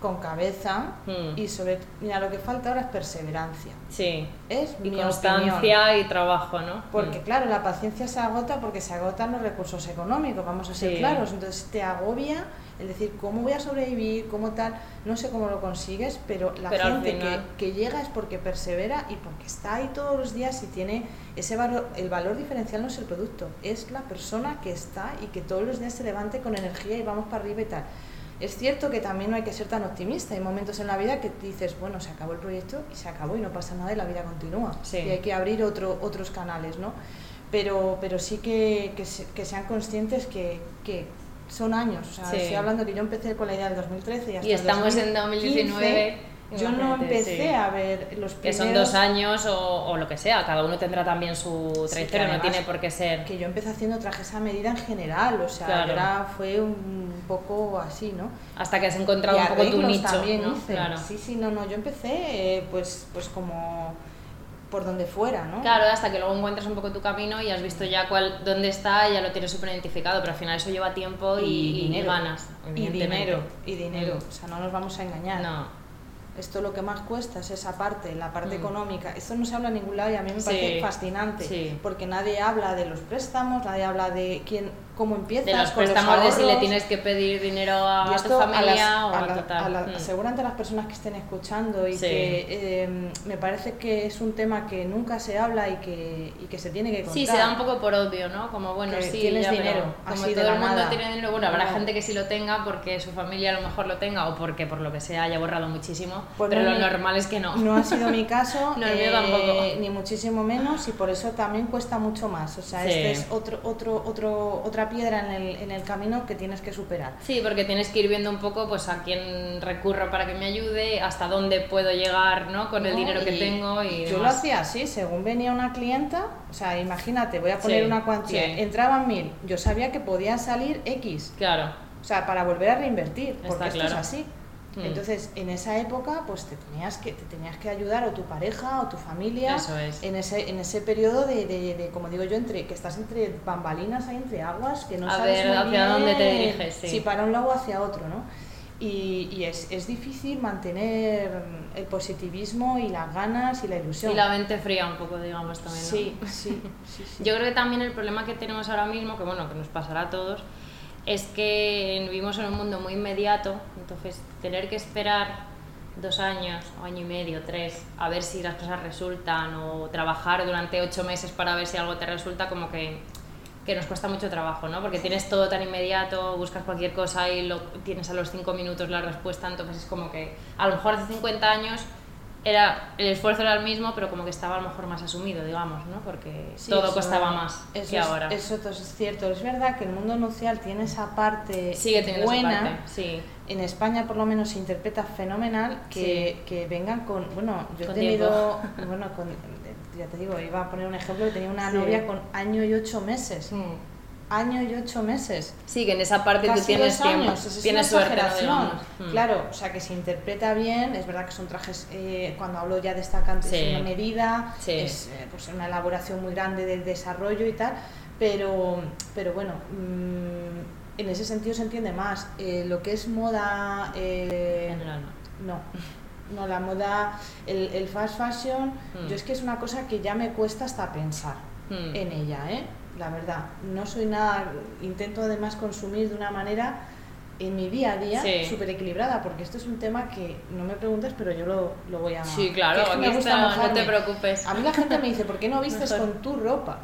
con cabeza Mm. y sobre... Mira, lo que falta ahora es perseverancia. Sí. Es mi Y opinión. constancia y trabajo, ¿no? Porque Mm. claro, la paciencia se agota porque se agotan los recursos económicos, vamos a ser Sí. claros. Entonces te agobia el decir cómo voy a sobrevivir, cómo tal, no sé cómo lo consigues, pero la Pero gente final- que, que llega es porque persevera y porque está ahí todos los días y tiene ese valor, el valor diferencial no es el producto, es la persona que está y que todos los días se levante con energía y vamos para arriba y tal. Es cierto que también no hay que ser tan optimista. Hay momentos en la vida que dices, bueno, se acabó el proyecto y se acabó y no pasa nada y la vida continúa. Sí. Y hay que abrir otro, otros canales, ¿no? Pero, pero sí que, que, se- que sean conscientes que, que son años. O sea, Sí. estoy hablando que yo empecé con la idea del 2013 y hasta Y estamos en 2015, 2019. Yo no empecé sí. a ver los Que primeros... son dos años o, o lo que sea, cada uno tendrá también su Sí, que trayectoria, no además- tiene por qué ser. Que yo empecé haciendo trajes a medida en general, o sea, Claro. era, fue un poco así, ¿no? Hasta que has encontrado Y un poco tu nicho. también ¿no? hice. Claro. Sí, sí, no, no, yo empecé eh, pues, pues como por donde fuera, ¿no? Claro, hasta que luego encuentras un poco tu camino y has visto ya cuál, dónde está y ya lo tienes súper identificado, pero al final eso lleva tiempo y, y ganas. Y dinero, y dinero. Mm. O sea, no nos vamos a engañar. No, Esto lo que más cuesta es esa parte, la parte Mm. económica. Esto no se habla en ningún lado y a mí me Sí, parece fascinante. sí. Porque nadie habla de los préstamos, nadie habla de quién, cómo empiezas. de los con préstamos de si le tienes que pedir dinero a, Y tu esto a familia las- o a la- total. a la- Mm. seguramente a las personas que estén escuchando y Sí. que eh, me parece que es un tema que nunca se habla y que, y que se tiene que contar. Sí, se da un poco por obvio, ¿no? Como bueno, Que sí, tienes ya, dinero, como así todo el mundo nada. tiene dinero, bueno, habrá gente que sí lo tenga porque su familia a lo mejor lo tenga o porque por lo que sea haya borrado muchísimo, Pues pero no, lo normal es que no. No ha sido mi caso, No, eh, tampoco. ni muchísimo menos, y por eso también cuesta mucho más. O sea, Sí. este es otro, otro, otro, otra otra piedra en el, en el camino que tienes que superar. Sí, porque tienes que ir viendo un poco pues a quién recurro para que me ayude, hasta dónde puedo llegar ¿no? con el ¿no? dinero que tengo. Y yo lo hacía así, según venía una clienta, o sea, imagínate, voy a poner Sí, una cuantía, sí. entraban mil, yo sabía que podían salir X, Claro, o sea, para volver a reinvertir, porque Está esto claro. es así. Mm. Entonces, en esa época, pues te tenías que te tenías que ayudar o tu pareja o tu familia Eso es. en ese en ese periodo de, de- de, como digo yo, entre que estás entre bambalinas, ahí entre aguas, que no A sabes ver muy hacia bien dónde te diriges, sí. si para un lado o hacia otro, ¿no? Y, y es, es difícil mantener el positivismo y las ganas y la ilusión. y la mente fría un poco, digamos, también. ¿no? Sí, sí, sí, sí. Yo creo que también el problema que tenemos ahora mismo, que bueno, que nos pasará a todos, es que vivimos en un mundo muy inmediato, entonces tener que esperar dos años, año y medio, tres, a ver si las cosas resultan, o trabajar durante ocho meses para ver si algo te resulta, como que, que nos cuesta mucho trabajo, ¿no? Porque tienes todo tan inmediato, buscas cualquier cosa y lo, tienes a los cinco minutos la respuesta, entonces es como que a lo mejor hace 50 años era, el esfuerzo era el mismo, pero como que estaba a lo mejor más asumido, digamos, ¿no? Porque Sí, todo eso- costaba más eso que es- ahora. Eso todo es cierto. Es verdad que el mundo nupcial tiene esa parte Sigue teniendo esa buena. parte, sí. En España por lo menos se interpreta fenomenal que, que vengan con... Bueno, yo he tenido... Bueno, con, ya te digo, iba a poner un ejemplo, tenía una Sí. novia con año y ocho meses. Año y ocho meses. Sí, que en esa parte tú Casi tienes dos tiempo, años, es tienes una suerte, ¿no? Mm. Claro, o sea que se interpreta bien, es verdad que son trajes, eh, cuando hablo ya de esta cantidad, Sí. es una medida, Sí. es eh, pues una elaboración muy grande del desarrollo y tal, pero, pero bueno, mm, en ese sentido se entiende más. Eh, lo que es moda... eh, En el alma. no, no, la moda, el, el fast fashion, Mm. yo es que es una cosa que ya me cuesta hasta pensar Mm. en ella, ¿eh? La verdad, no soy nada, intento además consumir de una manera en mi día a día Sí. súper equilibrada, porque esto es un tema que no me preguntes, pero yo lo, lo voy a... Sí, que claro, es que me gusta está, no te preocupes. A mí la gente me dice, ¿por qué no vistes Mejor. con tu ropa?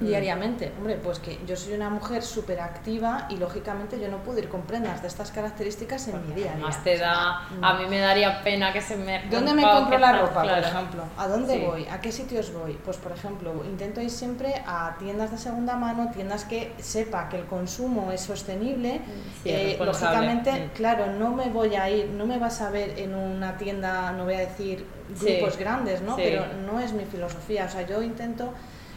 Mm. Diariamente, hombre, pues que yo soy una mujer súper activa y lógicamente yo no puedo ir con prendas de estas características en mi día a día. Más te da, no. a mí me daría pena que se me ¿Dónde me compro la ropa, claro. por ejemplo? ¿A dónde Sí. voy? ¿A qué sitios voy? Pues, por ejemplo, intento ir siempre a tiendas de segunda mano, tiendas que sepa que el consumo es sostenible. Sí, es Eh, lógicamente, Mm. claro, no me voy a ir, no me vas a ver en una tienda, no voy a decir Sí. grupos grandes, ¿no? Sí. Pero no es mi filosofía. O sea, yo intento,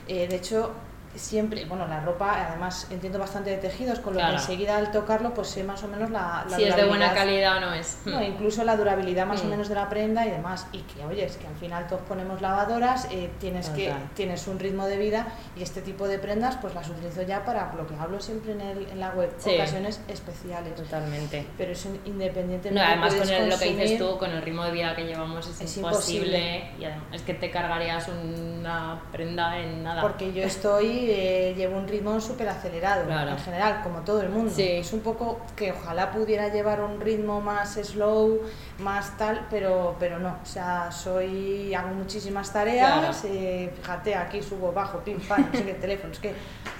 eh, de hecho, siempre, bueno, la ropa, además entiendo bastante de tejidos, con lo Claro. que enseguida al tocarlo, pues sé más o menos la, la Si es de buena calidad o no es. No, incluso la durabilidad más o Mm. menos de la prenda y demás. Y que, oye, es que al final todos ponemos lavadoras, eh, tienes, que, tienes un ritmo de vida y este tipo de prendas pues las utilizo ya para lo que hablo siempre en, el, en la web, Sí. ocasiones especiales. Totalmente. Pero eso independientemente No, además con el- lo que dices tú, con el ritmo de vida que llevamos es, Es imposible imposible. y además es que te cargarías una prenda en nada. Porque yo estoy, eh, llevo un ritmo súper acelerado Claro. en general, como todo el mundo. Sí. Es un poco que ojalá pudiera llevar un ritmo más slow, más tal, pero, pero no. O sea, soy, hago muchísimas tareas, eh, fíjate, aquí subo, bajo, pim, pam, no sé qué teléfono, es que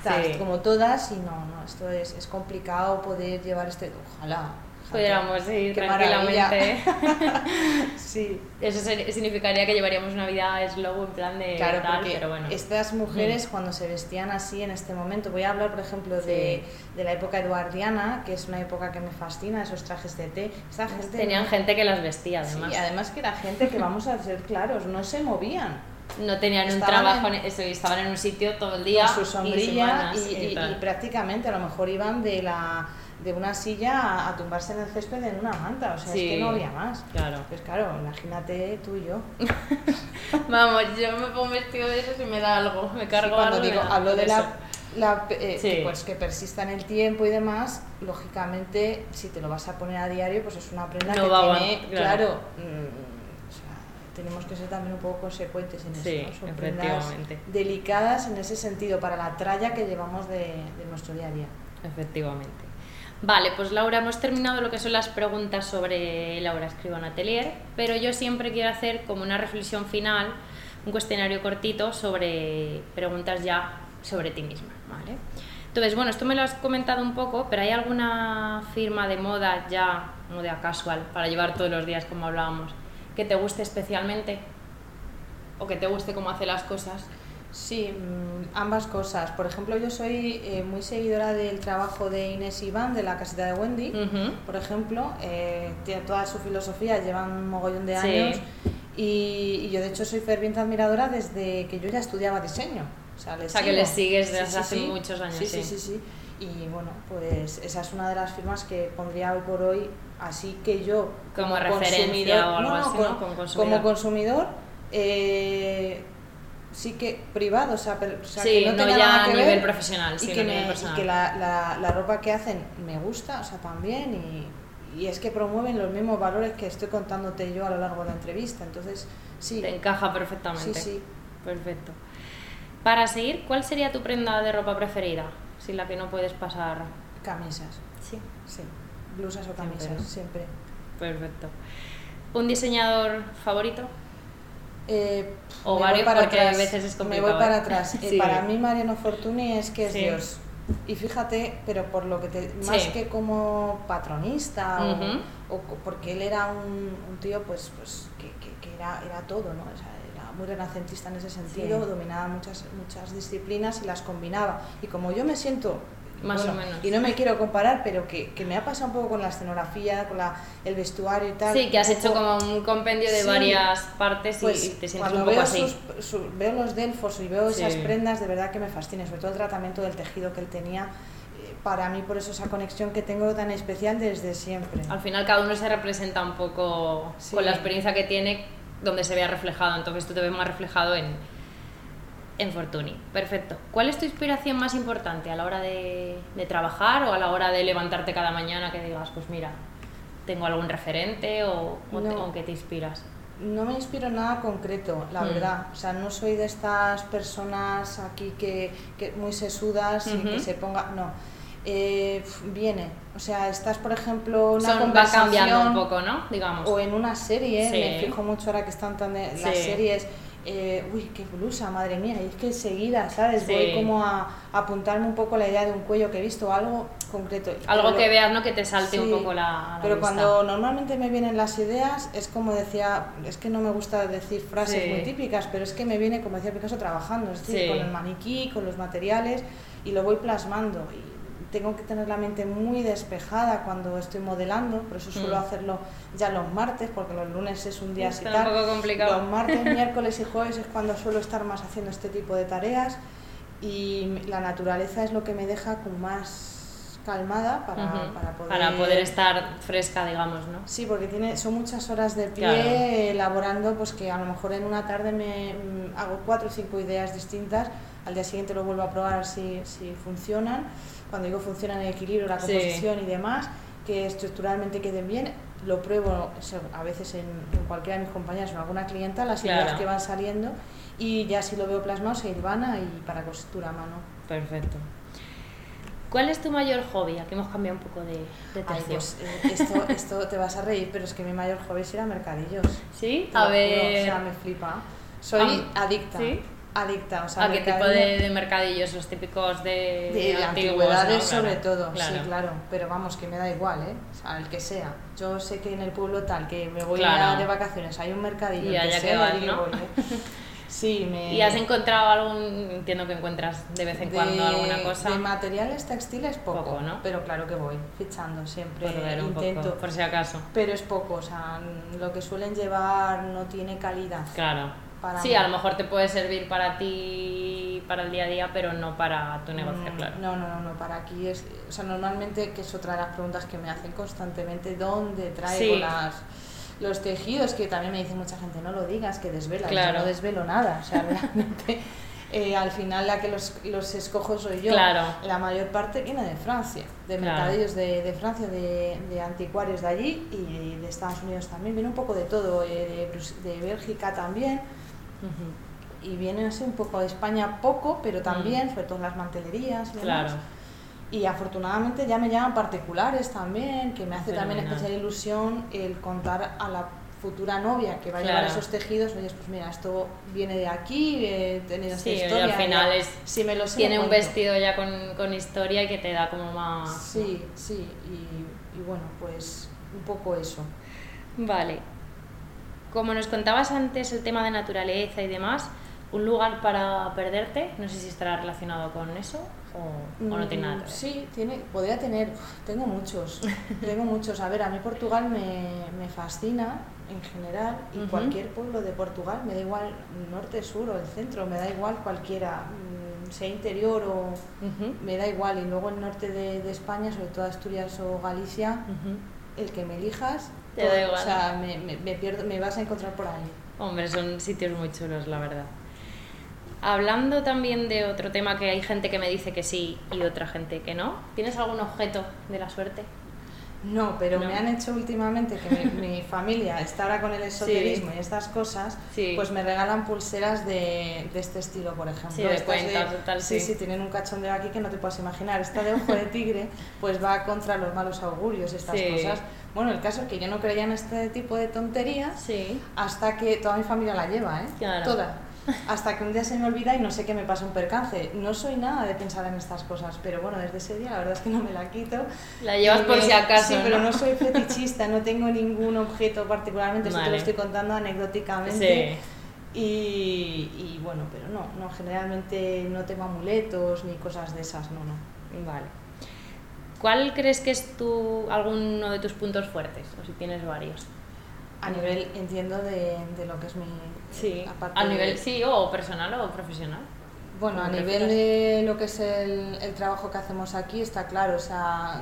tal, Sí. como todas y no, no, esto es, es complicado poder llevar este, ojalá. Pudiéramos ir Qué tranquilamente. sí. Eso significaría que llevaríamos una vida slow en plan de Claro, tal, porque pero bueno. estas mujeres cuando se vestían así en este momento, voy a hablar por ejemplo de, de la época eduardiana, que es una época que me fascina, esos trajes de té. Esta gente Tenían no- gente que las vestía Sí, además. además que era gente que vamos a ser claros, no se movían. No tenían un Estaban trabajo, en- eso, y estaban en un sitio todo el día. con su y sombrilla y, y- tal. y prácticamente a lo mejor iban de la de una silla a, a tumbarse en el césped en una manta, o sea, Sí. es que no había más. Claro. Pues claro, imagínate tú y yo. Vamos, yo me pongo vestido de eso y me da algo, me Sí, cargo cuando algo. digo, hablo de eso. la, la, eh, Sí. que, pues, que persista en el tiempo y demás, lógicamente, si te lo vas a poner a diario, pues es una prenda No que va tiene, claro, claro. mm, o sea, tenemos que ser también un poco consecuentes en eso, ¿no? Son prendas delicadas en ese sentido, para la tralla que llevamos de, de nuestro día a día. Efectivamente. Vale, pues Laura, hemos terminado lo que son las preguntas sobre Laura Escribano Atelier, pero yo siempre quiero hacer como una reflexión final, un cuestionario cortito sobre preguntas ya sobre ti misma, ¿vale? Entonces, bueno, esto me lo has comentado un poco, pero ¿hay alguna firma de moda ya, moda casual, para llevar todos los días, como hablábamos, que te guste especialmente? ¿O que te guste cómo hace las cosas? Sí, mm, ambas cosas. Por ejemplo, yo soy eh, muy seguidora del trabajo de Inés Iván de la casita de Wendy. Por ejemplo, eh, tiene toda su filosofía, llevan un mogollón de Sí. años. Y, y yo, de hecho, soy ferviente admiradora desde que yo ya estudiaba diseño. O sea, le O sea, que le sigues desde hace muchos años, Sí, sí, sí. Y bueno, pues esa es una de las firmas que pondría hoy por hoy. Así que yo, Como referencia o algo así, Como consumidor. como consumidor, eh, sí que privado, o sea, pero- o sea, Sí, que no, no ya nada a que nivel ver profesional, y sino que, a nivel me- y que la, la- la ropa que hacen me gusta, o sea, también, y, y es que promueven los mismos valores que estoy contándote yo a lo largo de la entrevista, entonces, sí, Te encaja perfectamente. sí, sí. Perfecto. Para seguir, ¿cuál sería tu prenda de ropa preferida? Sin la que no puedes pasar. Camisas, Sí. sí, blusas o Siempre, camisas, ¿no? siempre. Perfecto. ¿Un diseñador favorito? Eh, O me varios, para porque a veces es Me complicado, voy para ¿eh? atrás. Eh. Para mí Mariano Fortuny es que es Sí. Dios. Y fíjate, pero por lo que te, más Sí. que como patronista o- Ujú. o, porque él era un, un tío pues, pues que, que- que era, era todo, ¿no? O sea, era muy renacentista en ese sentido, dominaba muchas, muchas disciplinas y las combinaba. Y como yo me siento Más o bueno, menos. Y no me quiero comparar, pero que, que me ha pasado un poco con la escenografía, con la, el vestuario y tal. Sí, que has hecho como un compendio de Sí. varias partes y- pues y te sientes un poco veo, así. sus- su- veo los Delfos y veo esas Sí. prendas, de verdad que me fascina, sobre todo el tratamiento del tejido que él tenía. eh, Para mí, por eso esa conexión que tengo tan especial desde siempre. Al final cada uno se representa un poco Sí. con la experiencia que tiene donde se vea reflejado, entonces tú te ves más reflejado en, en Fortuny. Perfecto. ¿Cuál es tu inspiración más importante a la hora de, de trabajar o a la hora de levantarte cada mañana que digas, pues mira, tengo algún referente o, o te- o qué te inspiras? No me inspiro en nada concreto, la Mm. verdad. O sea, no soy de estas personas aquí que, que muy sesudas y que se ponga. No. Eh, viene. O sea, estás, por ejemplo, en una Son- va conversación. cambiando un poco, ¿no? Digamos. O en una serie, Sí. me fijo mucho ahora que están tan de, las series. Eh, uy, qué blusa, madre mía. Y es que enseguida, ¿sabes? Sí. Voy como a, a apuntarme un poco la idea de un cuello que he visto, algo concreto. Algo Pero que veas, ¿no? Que te salte Sí, un poco la, la Pero vista. cuando normalmente me vienen las ideas, es como decía, es que no me gusta decir frases Sí. muy típicas, pero es que me viene, como decía Picasso, trabajando, es decir, Sí. con el maniquí, con los materiales, y lo voy plasmando. Y tengo que tener la mente muy despejada cuando estoy modelando, por eso suelo Mm. hacerlo ya los martes, porque los lunes es un día así Está un poco complicado. Los martes, miércoles y jueves es cuando suelo estar más haciendo este tipo de tareas y la naturaleza es lo que me deja como más calmada para, Ujú. para poder Para poder estar fresca, digamos, ¿no? Sí, porque tiene, son muchas horas de pie Claro. elaborando, pues que a lo mejor en una tarde me mm, hago cuatro o cinco ideas distintas, al día siguiente lo vuelvo a probar si, si funcionan, cuando digo funcionan el equilibrio, la Sí. composición y demás, que estructuralmente queden bien, lo pruebo a veces en, en cualquiera de mis compañeras o en alguna clienta, las ideas que van saliendo y ya si lo veo plasmado se hilvana y para costura a mano. Perfecto. ¿Cuál es tu mayor hobby? Aquí hemos cambiado un poco de, de Ay, pues, eh, esto, esto te vas a reír, pero es que mi mayor hobby es ir a mercadillos. ¿Sí? Te A juro, ver... o sea, me flipa. Soy Ah, adicta. ¿sí? Adicta, o sea, ¿A qué tipo de, de mercadillos? Los típicos de, de, de antiguos, antigüedades ¿no? sobre Claro, todo, sí, claro, pero vamos, que me da igual, ¿eh? O sea, el que sea. Yo sé que en el pueblo tal, que me voy Claro. a- de vacaciones, hay un mercadillo, Y allá que que sea, vas, allí ¿no? voy, ¿eh? Sí, me... ¿Y has encontrado algún... Entiendo que encuentras de vez en cuando alguna cosa. De materiales textiles poco, Poco, ¿no? pero claro que voy, fichando siempre, por ver un intento. poco, por si acaso. Pero es poco, o sea, lo que suelen llevar no tiene calidad. Claro. Para sí, mí. a lo mejor te puede servir para ti, para el día a día, pero no para tu negocio, Mm, claro. No, no, no, no, para aquí es, o sea, normalmente, que es otra de las preguntas que me hacen constantemente, ¿dónde traigo Sí. las, los tejidos? Que también me dice mucha gente, no lo digas, que desvelas, Claro. yo no desvelo nada, o sea, realmente, eh, al final la que los, los escojo soy yo. Claro. La mayor parte viene de Francia, de Claro. mercadillos de, de Francia, de, de anticuarios de allí y de Estados Unidos también, viene un poco de todo, eh, de, Bélgica también Ujú. y viene así un poco de España poco, pero también, sobre todo en las mantelerías y demás. Mm. Claro. Y afortunadamente ya me llaman particulares también, que me hace también especial ilusión el contar a la futura novia que va a llevar Claro. esos tejidos, oye, pues mira, esto viene de aquí, he tenido Sí, esta historia. al final ya- es- si me lo sé, Tiene lo un vestido ya con, con historia y que te da como más... Sí, sí, y, y bueno, pues un poco eso. Vale. Como nos contabas antes el tema de naturaleza y demás, ¿Un lugar para perderte? No sé si estará relacionado con eso o, no tiene nada que ver. Mm, Sí, tiene, podría tener, tengo muchos, tengo muchos. A ver, a mí Portugal me, me fascina en general y cualquier pueblo de Portugal, me da igual norte, sur o el centro, me da igual cualquiera, mm, sea interior o me da igual. Y luego el norte de, de España, sobre todo Asturias o Galicia, el que me elijas, Te da todo- igual. o sea, me, me, me pierdo, me vas a encontrar por ahí. Hombre, son sitios muy chulos, la verdad. Hablando también de otro tema que hay gente que me dice que sí y otra gente que no. ¿Tienes algún objeto de la suerte? No, pero No. me han hecho últimamente que mi, mi familia está ahora con el esoterismo y estas cosas, Sí. pues me regalan pulseras de, de este estilo, por ejemplo. Sí, de cuentas, sí, sí. sí, tienen un cachondeo aquí que no te puedes imaginar. Esta de ojo de tigre, pues va contra los malos augurios, estas Sí. cosas. Bueno, el caso es que yo no creía en este tipo de tonterías Sí. hasta que toda mi familia la lleva, ¿eh? Claro. Toda. Hasta que un día se me olvida y no sé qué me pasa un percance. No soy nada de pensar en estas cosas, pero bueno, desde ese día la verdad es que no me la quito. La llevas por me- si acaso, Sí, pero ¿no? no soy fetichista, no tengo ningún objeto particularmente, esto te Vale. lo estoy contando anecdóticamente. Y, y bueno, pero no, no, generalmente no tengo amuletos ni cosas de esas, no, no. Vale. ¿Cuál crees que es tu, alguno de tus puntos fuertes? O si tienes varios. A nivel, entiendo, de, de lo que es mi... aparte A de- nivel, sí, o personal o profesional. Bueno, a nivel de lo que es el, el trabajo que hacemos aquí, está claro, o sea,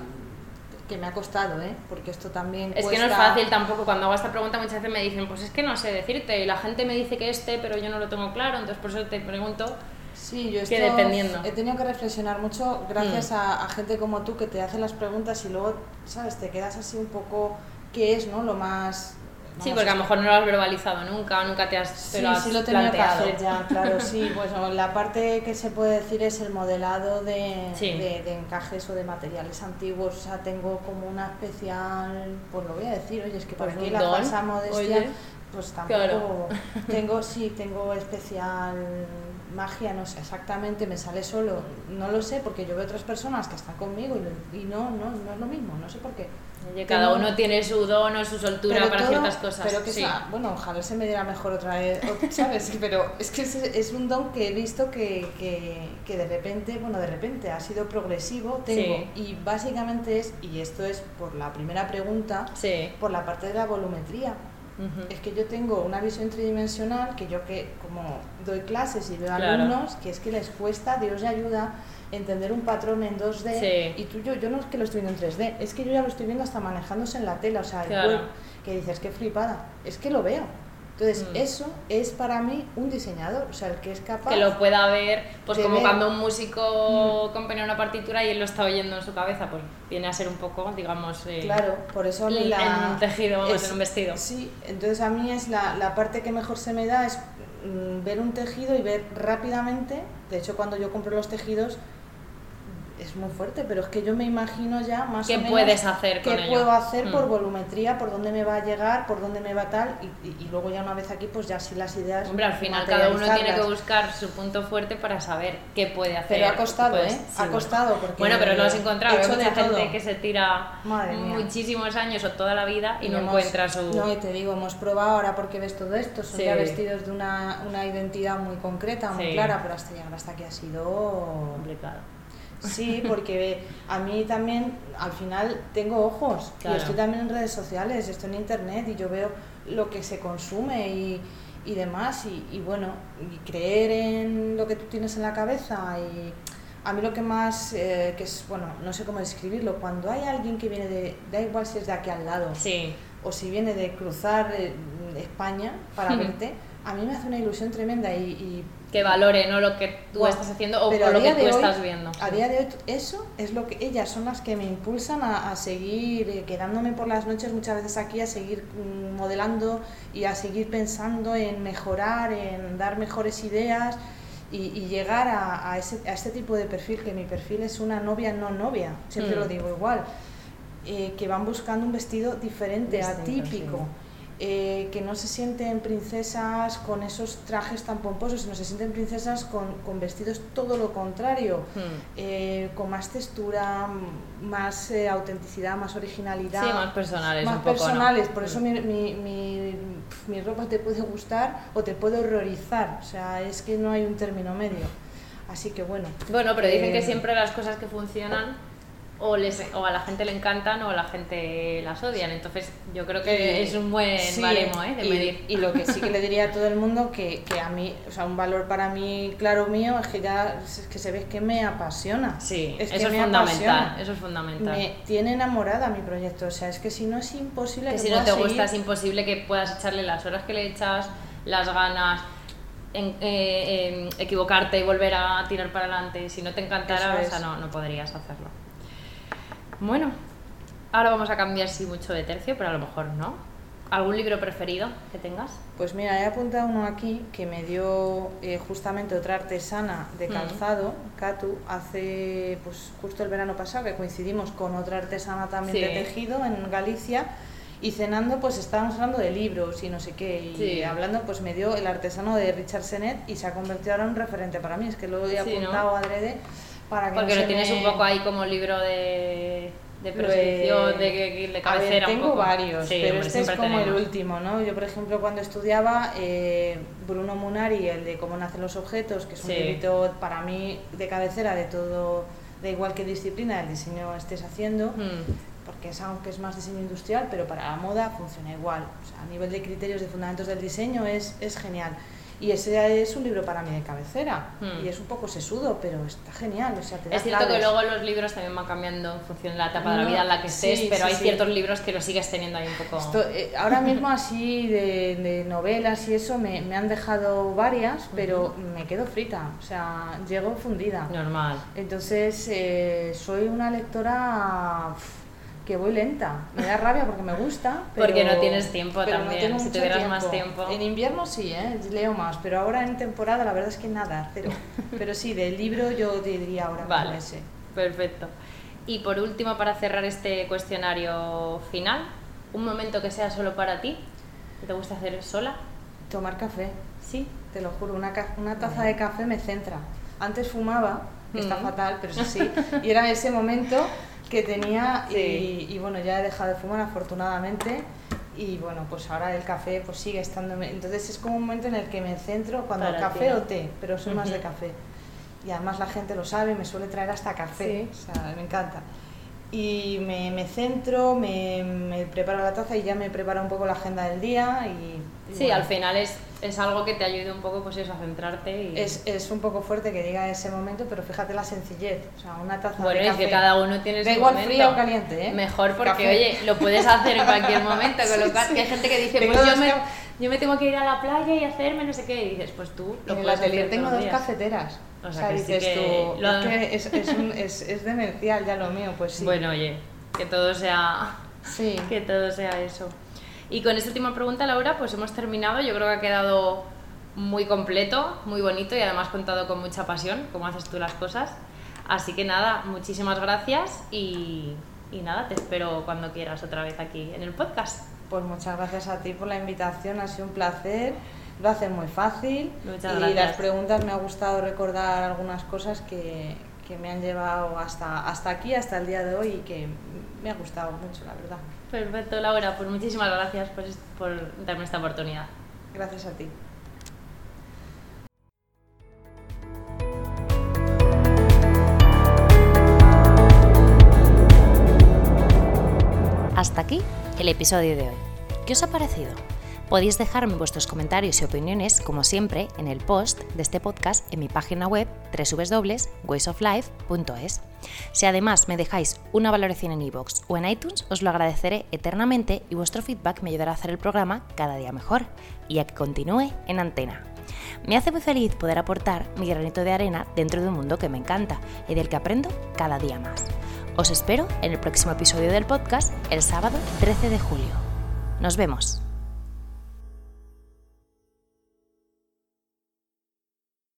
que me ha costado, ¿eh? Porque esto también Es que no es fácil tampoco. Cuando hago esta pregunta muchas veces me dicen, pues es que no sé decirte. Y la gente me dice que este, pero yo no lo tengo claro. Entonces por eso te pregunto. Sí, yo que esto dependiendo. he tenido que reflexionar mucho gracias Mm. a, a gente como tú que te hace las preguntas y luego, ¿sabes? Te quedas así un poco, ¿qué es, no? Lo más... Sí, porque a lo mejor no lo has verbalizado nunca, nunca te has, Sí, lo has sí lo planteado. que hacer ya, claro, sí. Pues la parte que se puede decir es el modelado de, Sí. de, de encajes o de materiales antiguos. O sea, tengo como una especial, pues lo voy a decir, oye, es que Pues para aquí la don, falsa modestia, oye. pues tampoco Claro. tengo, sí, tengo especial magia, no sé exactamente, me sale solo, no lo sé, porque yo veo otras personas que están conmigo y, y no, no, no es lo mismo, no sé por qué. Oye, cada uno tiene su don o su soltura Pero para todo- ciertas cosas. Pero que sí. sea- bueno, ojalá se me diera mejor otra vez, ¿sabes? Pero es que es, es un don que he visto que, que, que de repente, bueno, de repente ha sido progresivo, tengo, Sí. y básicamente es, y esto es por la primera pregunta, Sí. por la parte de la volumetría. Es que yo tengo una visión tridimensional que yo que como doy clases y veo Claro. alumnos que es que les cuesta, Dios le ayuda, entender un patrón en 2D Sí. y tú yo, yo no es que lo estoy viendo en 3D, es que yo ya lo estoy viendo hasta manejándose en la tela, o sea, el Claro. cuerpo, que dices que flipada, es que lo veo. Entonces, Mm. eso es para mí un diseñador, o sea, el que es capaz que lo pueda ver, pues como ver. Mm. cuando un músico compone una partitura y él lo está oyendo en su cabeza, pues viene a ser un poco, digamos, eh, Claro, por eso a mí en la... un tejido, es- en un vestido. Sí, entonces a mí es la, la parte que mejor se me da es mm, ver un tejido y ver rápidamente, de hecho cuando yo compro los tejidos es muy fuerte, pero es que yo me imagino ya más ¿Qué o menos puedes hacer con qué ello? puedo hacer por Mm. volumetría, por dónde me va a llegar, por dónde me va tal, y, y- y luego ya una vez aquí pues ya sí las ideas Hombre, al final cada uno tiene que buscar su punto fuerte para saber qué puede hacer. Pero ha costado, ¿eh? sí, ha costado porque Bueno, pero lo has he encontrado. Hay hecho mucha todo. gente que se tira muchísimos años o toda la vida y no hemos- encuentra su... No, y te digo, hemos probado ahora porque ves todo esto, son Sí. ya vestidos de una, una identidad muy concreta, muy Sí. clara, pero hasta llegar hasta aquí ha sido... complicado. Sí, porque a mí también, al final, tengo ojos. Claro. Y estoy también en redes sociales, estoy en internet y yo veo lo que se consume y, y demás. Y, y bueno, y creer en lo que tú tienes en la cabeza. Y a mí lo que más, eh, que es, bueno, no sé cómo describirlo, cuando hay alguien que viene de, da igual si es de aquí al lado, Sí, o si viene de cruzar eh, España para Ujú. verte, a mí me hace una ilusión tremenda y, y que valore no lo que tú estás haciendo o, lo que tú hoy- estás viendo. A día de hoy, eso es lo que ellas son las que me impulsan a, a seguir eh, quedándome por las noches muchas veces aquí, a seguir mm, modelando y a seguir pensando en mejorar, en dar mejores ideas y, y llegar a, a ese, a este tipo de perfil, que mi perfil es una novia no novia, siempre Mm. lo digo igual, eh, que van buscando un vestido diferente, Distinto, atípico. sí. Eh, que no se sienten princesas con esos trajes tan pomposos, sino se sienten princesas con, con vestidos todo lo contrario, Hmm. eh, con más textura, más eh, autenticidad, más originalidad. Sí, más personales más un poco, ¿no? personales. Por Mm. eso mi, mi- mi- mi ropa te puede gustar o te puede horrorizar. O sea, es que no hay un término medio. Así que bueno. Bueno, pero dicen que siempre las cosas que funcionan o, les, o a la gente le encantan o a la gente las odian. Entonces yo creo que es un buen sí, baremo ¿eh? de y, medir. y lo que sí que le diría a todo el mundo que, que a mí, o sea, un valor para mí claro mío es que ya es que se ve que me apasiona. Sí, es que eso es me fundamental. apasiona. Eso es fundamental. Me tiene enamorada mi proyecto, o sea, es que si no es imposible que que si no te seguir. gusta es imposible que puedas echarle las horas que le echas, las ganas, en- eh, en equivocarte y volver a tirar para adelante. Si no te encantara, Eso o sea, es. no, no podrías hacerlo. Bueno, ahora vamos a cambiar sí mucho de tercio, pero a lo mejor no. ¿Algún libro preferido que tengas? Pues mira, he apuntado uno aquí que me dio eh, justamente otra artesana de Mm. calzado, Katu, hace pues justo el verano pasado, que coincidimos con otra artesana también de tejido en Galicia. Y cenando, pues estábamos hablando de libros y no sé qué. Y Sí. hablando, pues me dio el artesano de Richard Senet y se ha convertido ahora en un referente para mí. Es que lo he Sí, ¿no? apuntado adrede para que Porque no lo tienes me- un poco ahí como libro de, de prescripción, he- de, de, de A cabecera. un tengo poco. varios, Sí, pero este es como el último, ¿no? Yo, por ejemplo, cuando estudiaba, eh, Bruno Munari, el de Cómo nacen los objetos, que es un Sí. librito para mí de cabecera de todo, da igual qué disciplina del diseño estés haciendo, Mm. porque es algo que es más diseño industrial, pero para la moda funciona igual. O sea, a nivel de criterios de fundamentos del diseño es, es genial. Y ese es un libro para mí de cabecera. Hmm. Y es un poco sesudo, pero está genial. O sea, te da Es cierto que luego los libros también van cambiando en función de la etapa de la vida en la que estés, sí, pero sí, hay sí. ciertos libros que los sigues teniendo ahí un poco. Esto, eh, ahora mismo así de, de novelas y eso me, me han dejado varias, pero me quedo frita, o sea, llego fundida. Normal. Entonces eh, soy una lectora que voy lenta. Me da rabia porque me gusta. Pero, Porque no tienes tiempo también, tengo si tuvieras más tiempo. En invierno sí, ¿eh? leo más, pero ahora en temporada la verdad es que nada, cero. Pero sí, del libro yo diría ahora Vale, ese. perfecto. Y por último, para cerrar este cuestionario final, un momento que sea solo para ti, que te gusta hacer sola. Tomar café. Sí. Te lo juro, una, una taza de café me centra. Antes fumaba, que está Mm. fatal, pero eso sí, y era ese momento que tenía Sí. y, y bueno, ya he dejado de fumar afortunadamente y bueno, pues ahora el café pues sigue estando... Entonces es como un momento en el que me centro cuando Para café o té, pero soy más de café. Y además la gente lo sabe, me suele traer hasta café, o sea, me encanta. Y me, me centro, me, me preparo la taza y ya me preparo un poco la agenda del día y... y Sí, bueno. al final es, es algo que te ayude un poco pues eso, a centrarte y... Es, es un poco fuerte que diga ese momento, pero fíjate la sencillez. O sea, una taza Bueno, de es que cada uno tiene su igual momento. o caliente, ¿eh? Mejor porque, Café. oye, lo puedes hacer en cualquier momento, con lo cual que hay gente que dice, Tengo pues yo me, yo me tengo que ir a la playa y hacerme no sé qué, y dices, pues tú lo en puedes hacer tengo dos cafeteras. O sea, que sí dices que tú, lo- es, que es, es, un- es, es demencial ya lo mío, pues sí. Bueno, oye, que todo sea sí. que todo sea eso. Y con esta última pregunta, Laura, pues hemos terminado. Yo creo que ha quedado muy completo, muy bonito y además contado con mucha pasión, como haces tú las cosas. Así que nada, muchísimas gracias y, y nada, te espero cuando quieras otra vez aquí en el podcast. Pues muchas gracias a ti por la invitación, ha sido un placer. Lo haces muy fácil. Muchas y gracias. las preguntas me ha gustado recordar algunas cosas que, que me han llevado hasta, hasta aquí, hasta el día de hoy y que me ha gustado mucho, la verdad. Perfecto, Laura, pues muchísimas gracias por, por darme esta oportunidad. Gracias a ti. Hasta aquí el episodio de hoy. ¿Qué os ha parecido? Podéis dejarme vuestros comentarios y opiniones, como siempre, en el post de este podcast en mi página web www.waysoflife.es. Si además me dejáis una valoración en iVoox o en iTunes, os lo agradeceré eternamente y vuestro feedback me ayudará a hacer el programa cada día mejor y a que continúe en antena. Me hace muy feliz poder aportar mi granito de arena dentro de un mundo que me encanta y del que aprendo cada día más. Os espero en el próximo episodio del podcast el sábado 13 de julio. Nos vemos.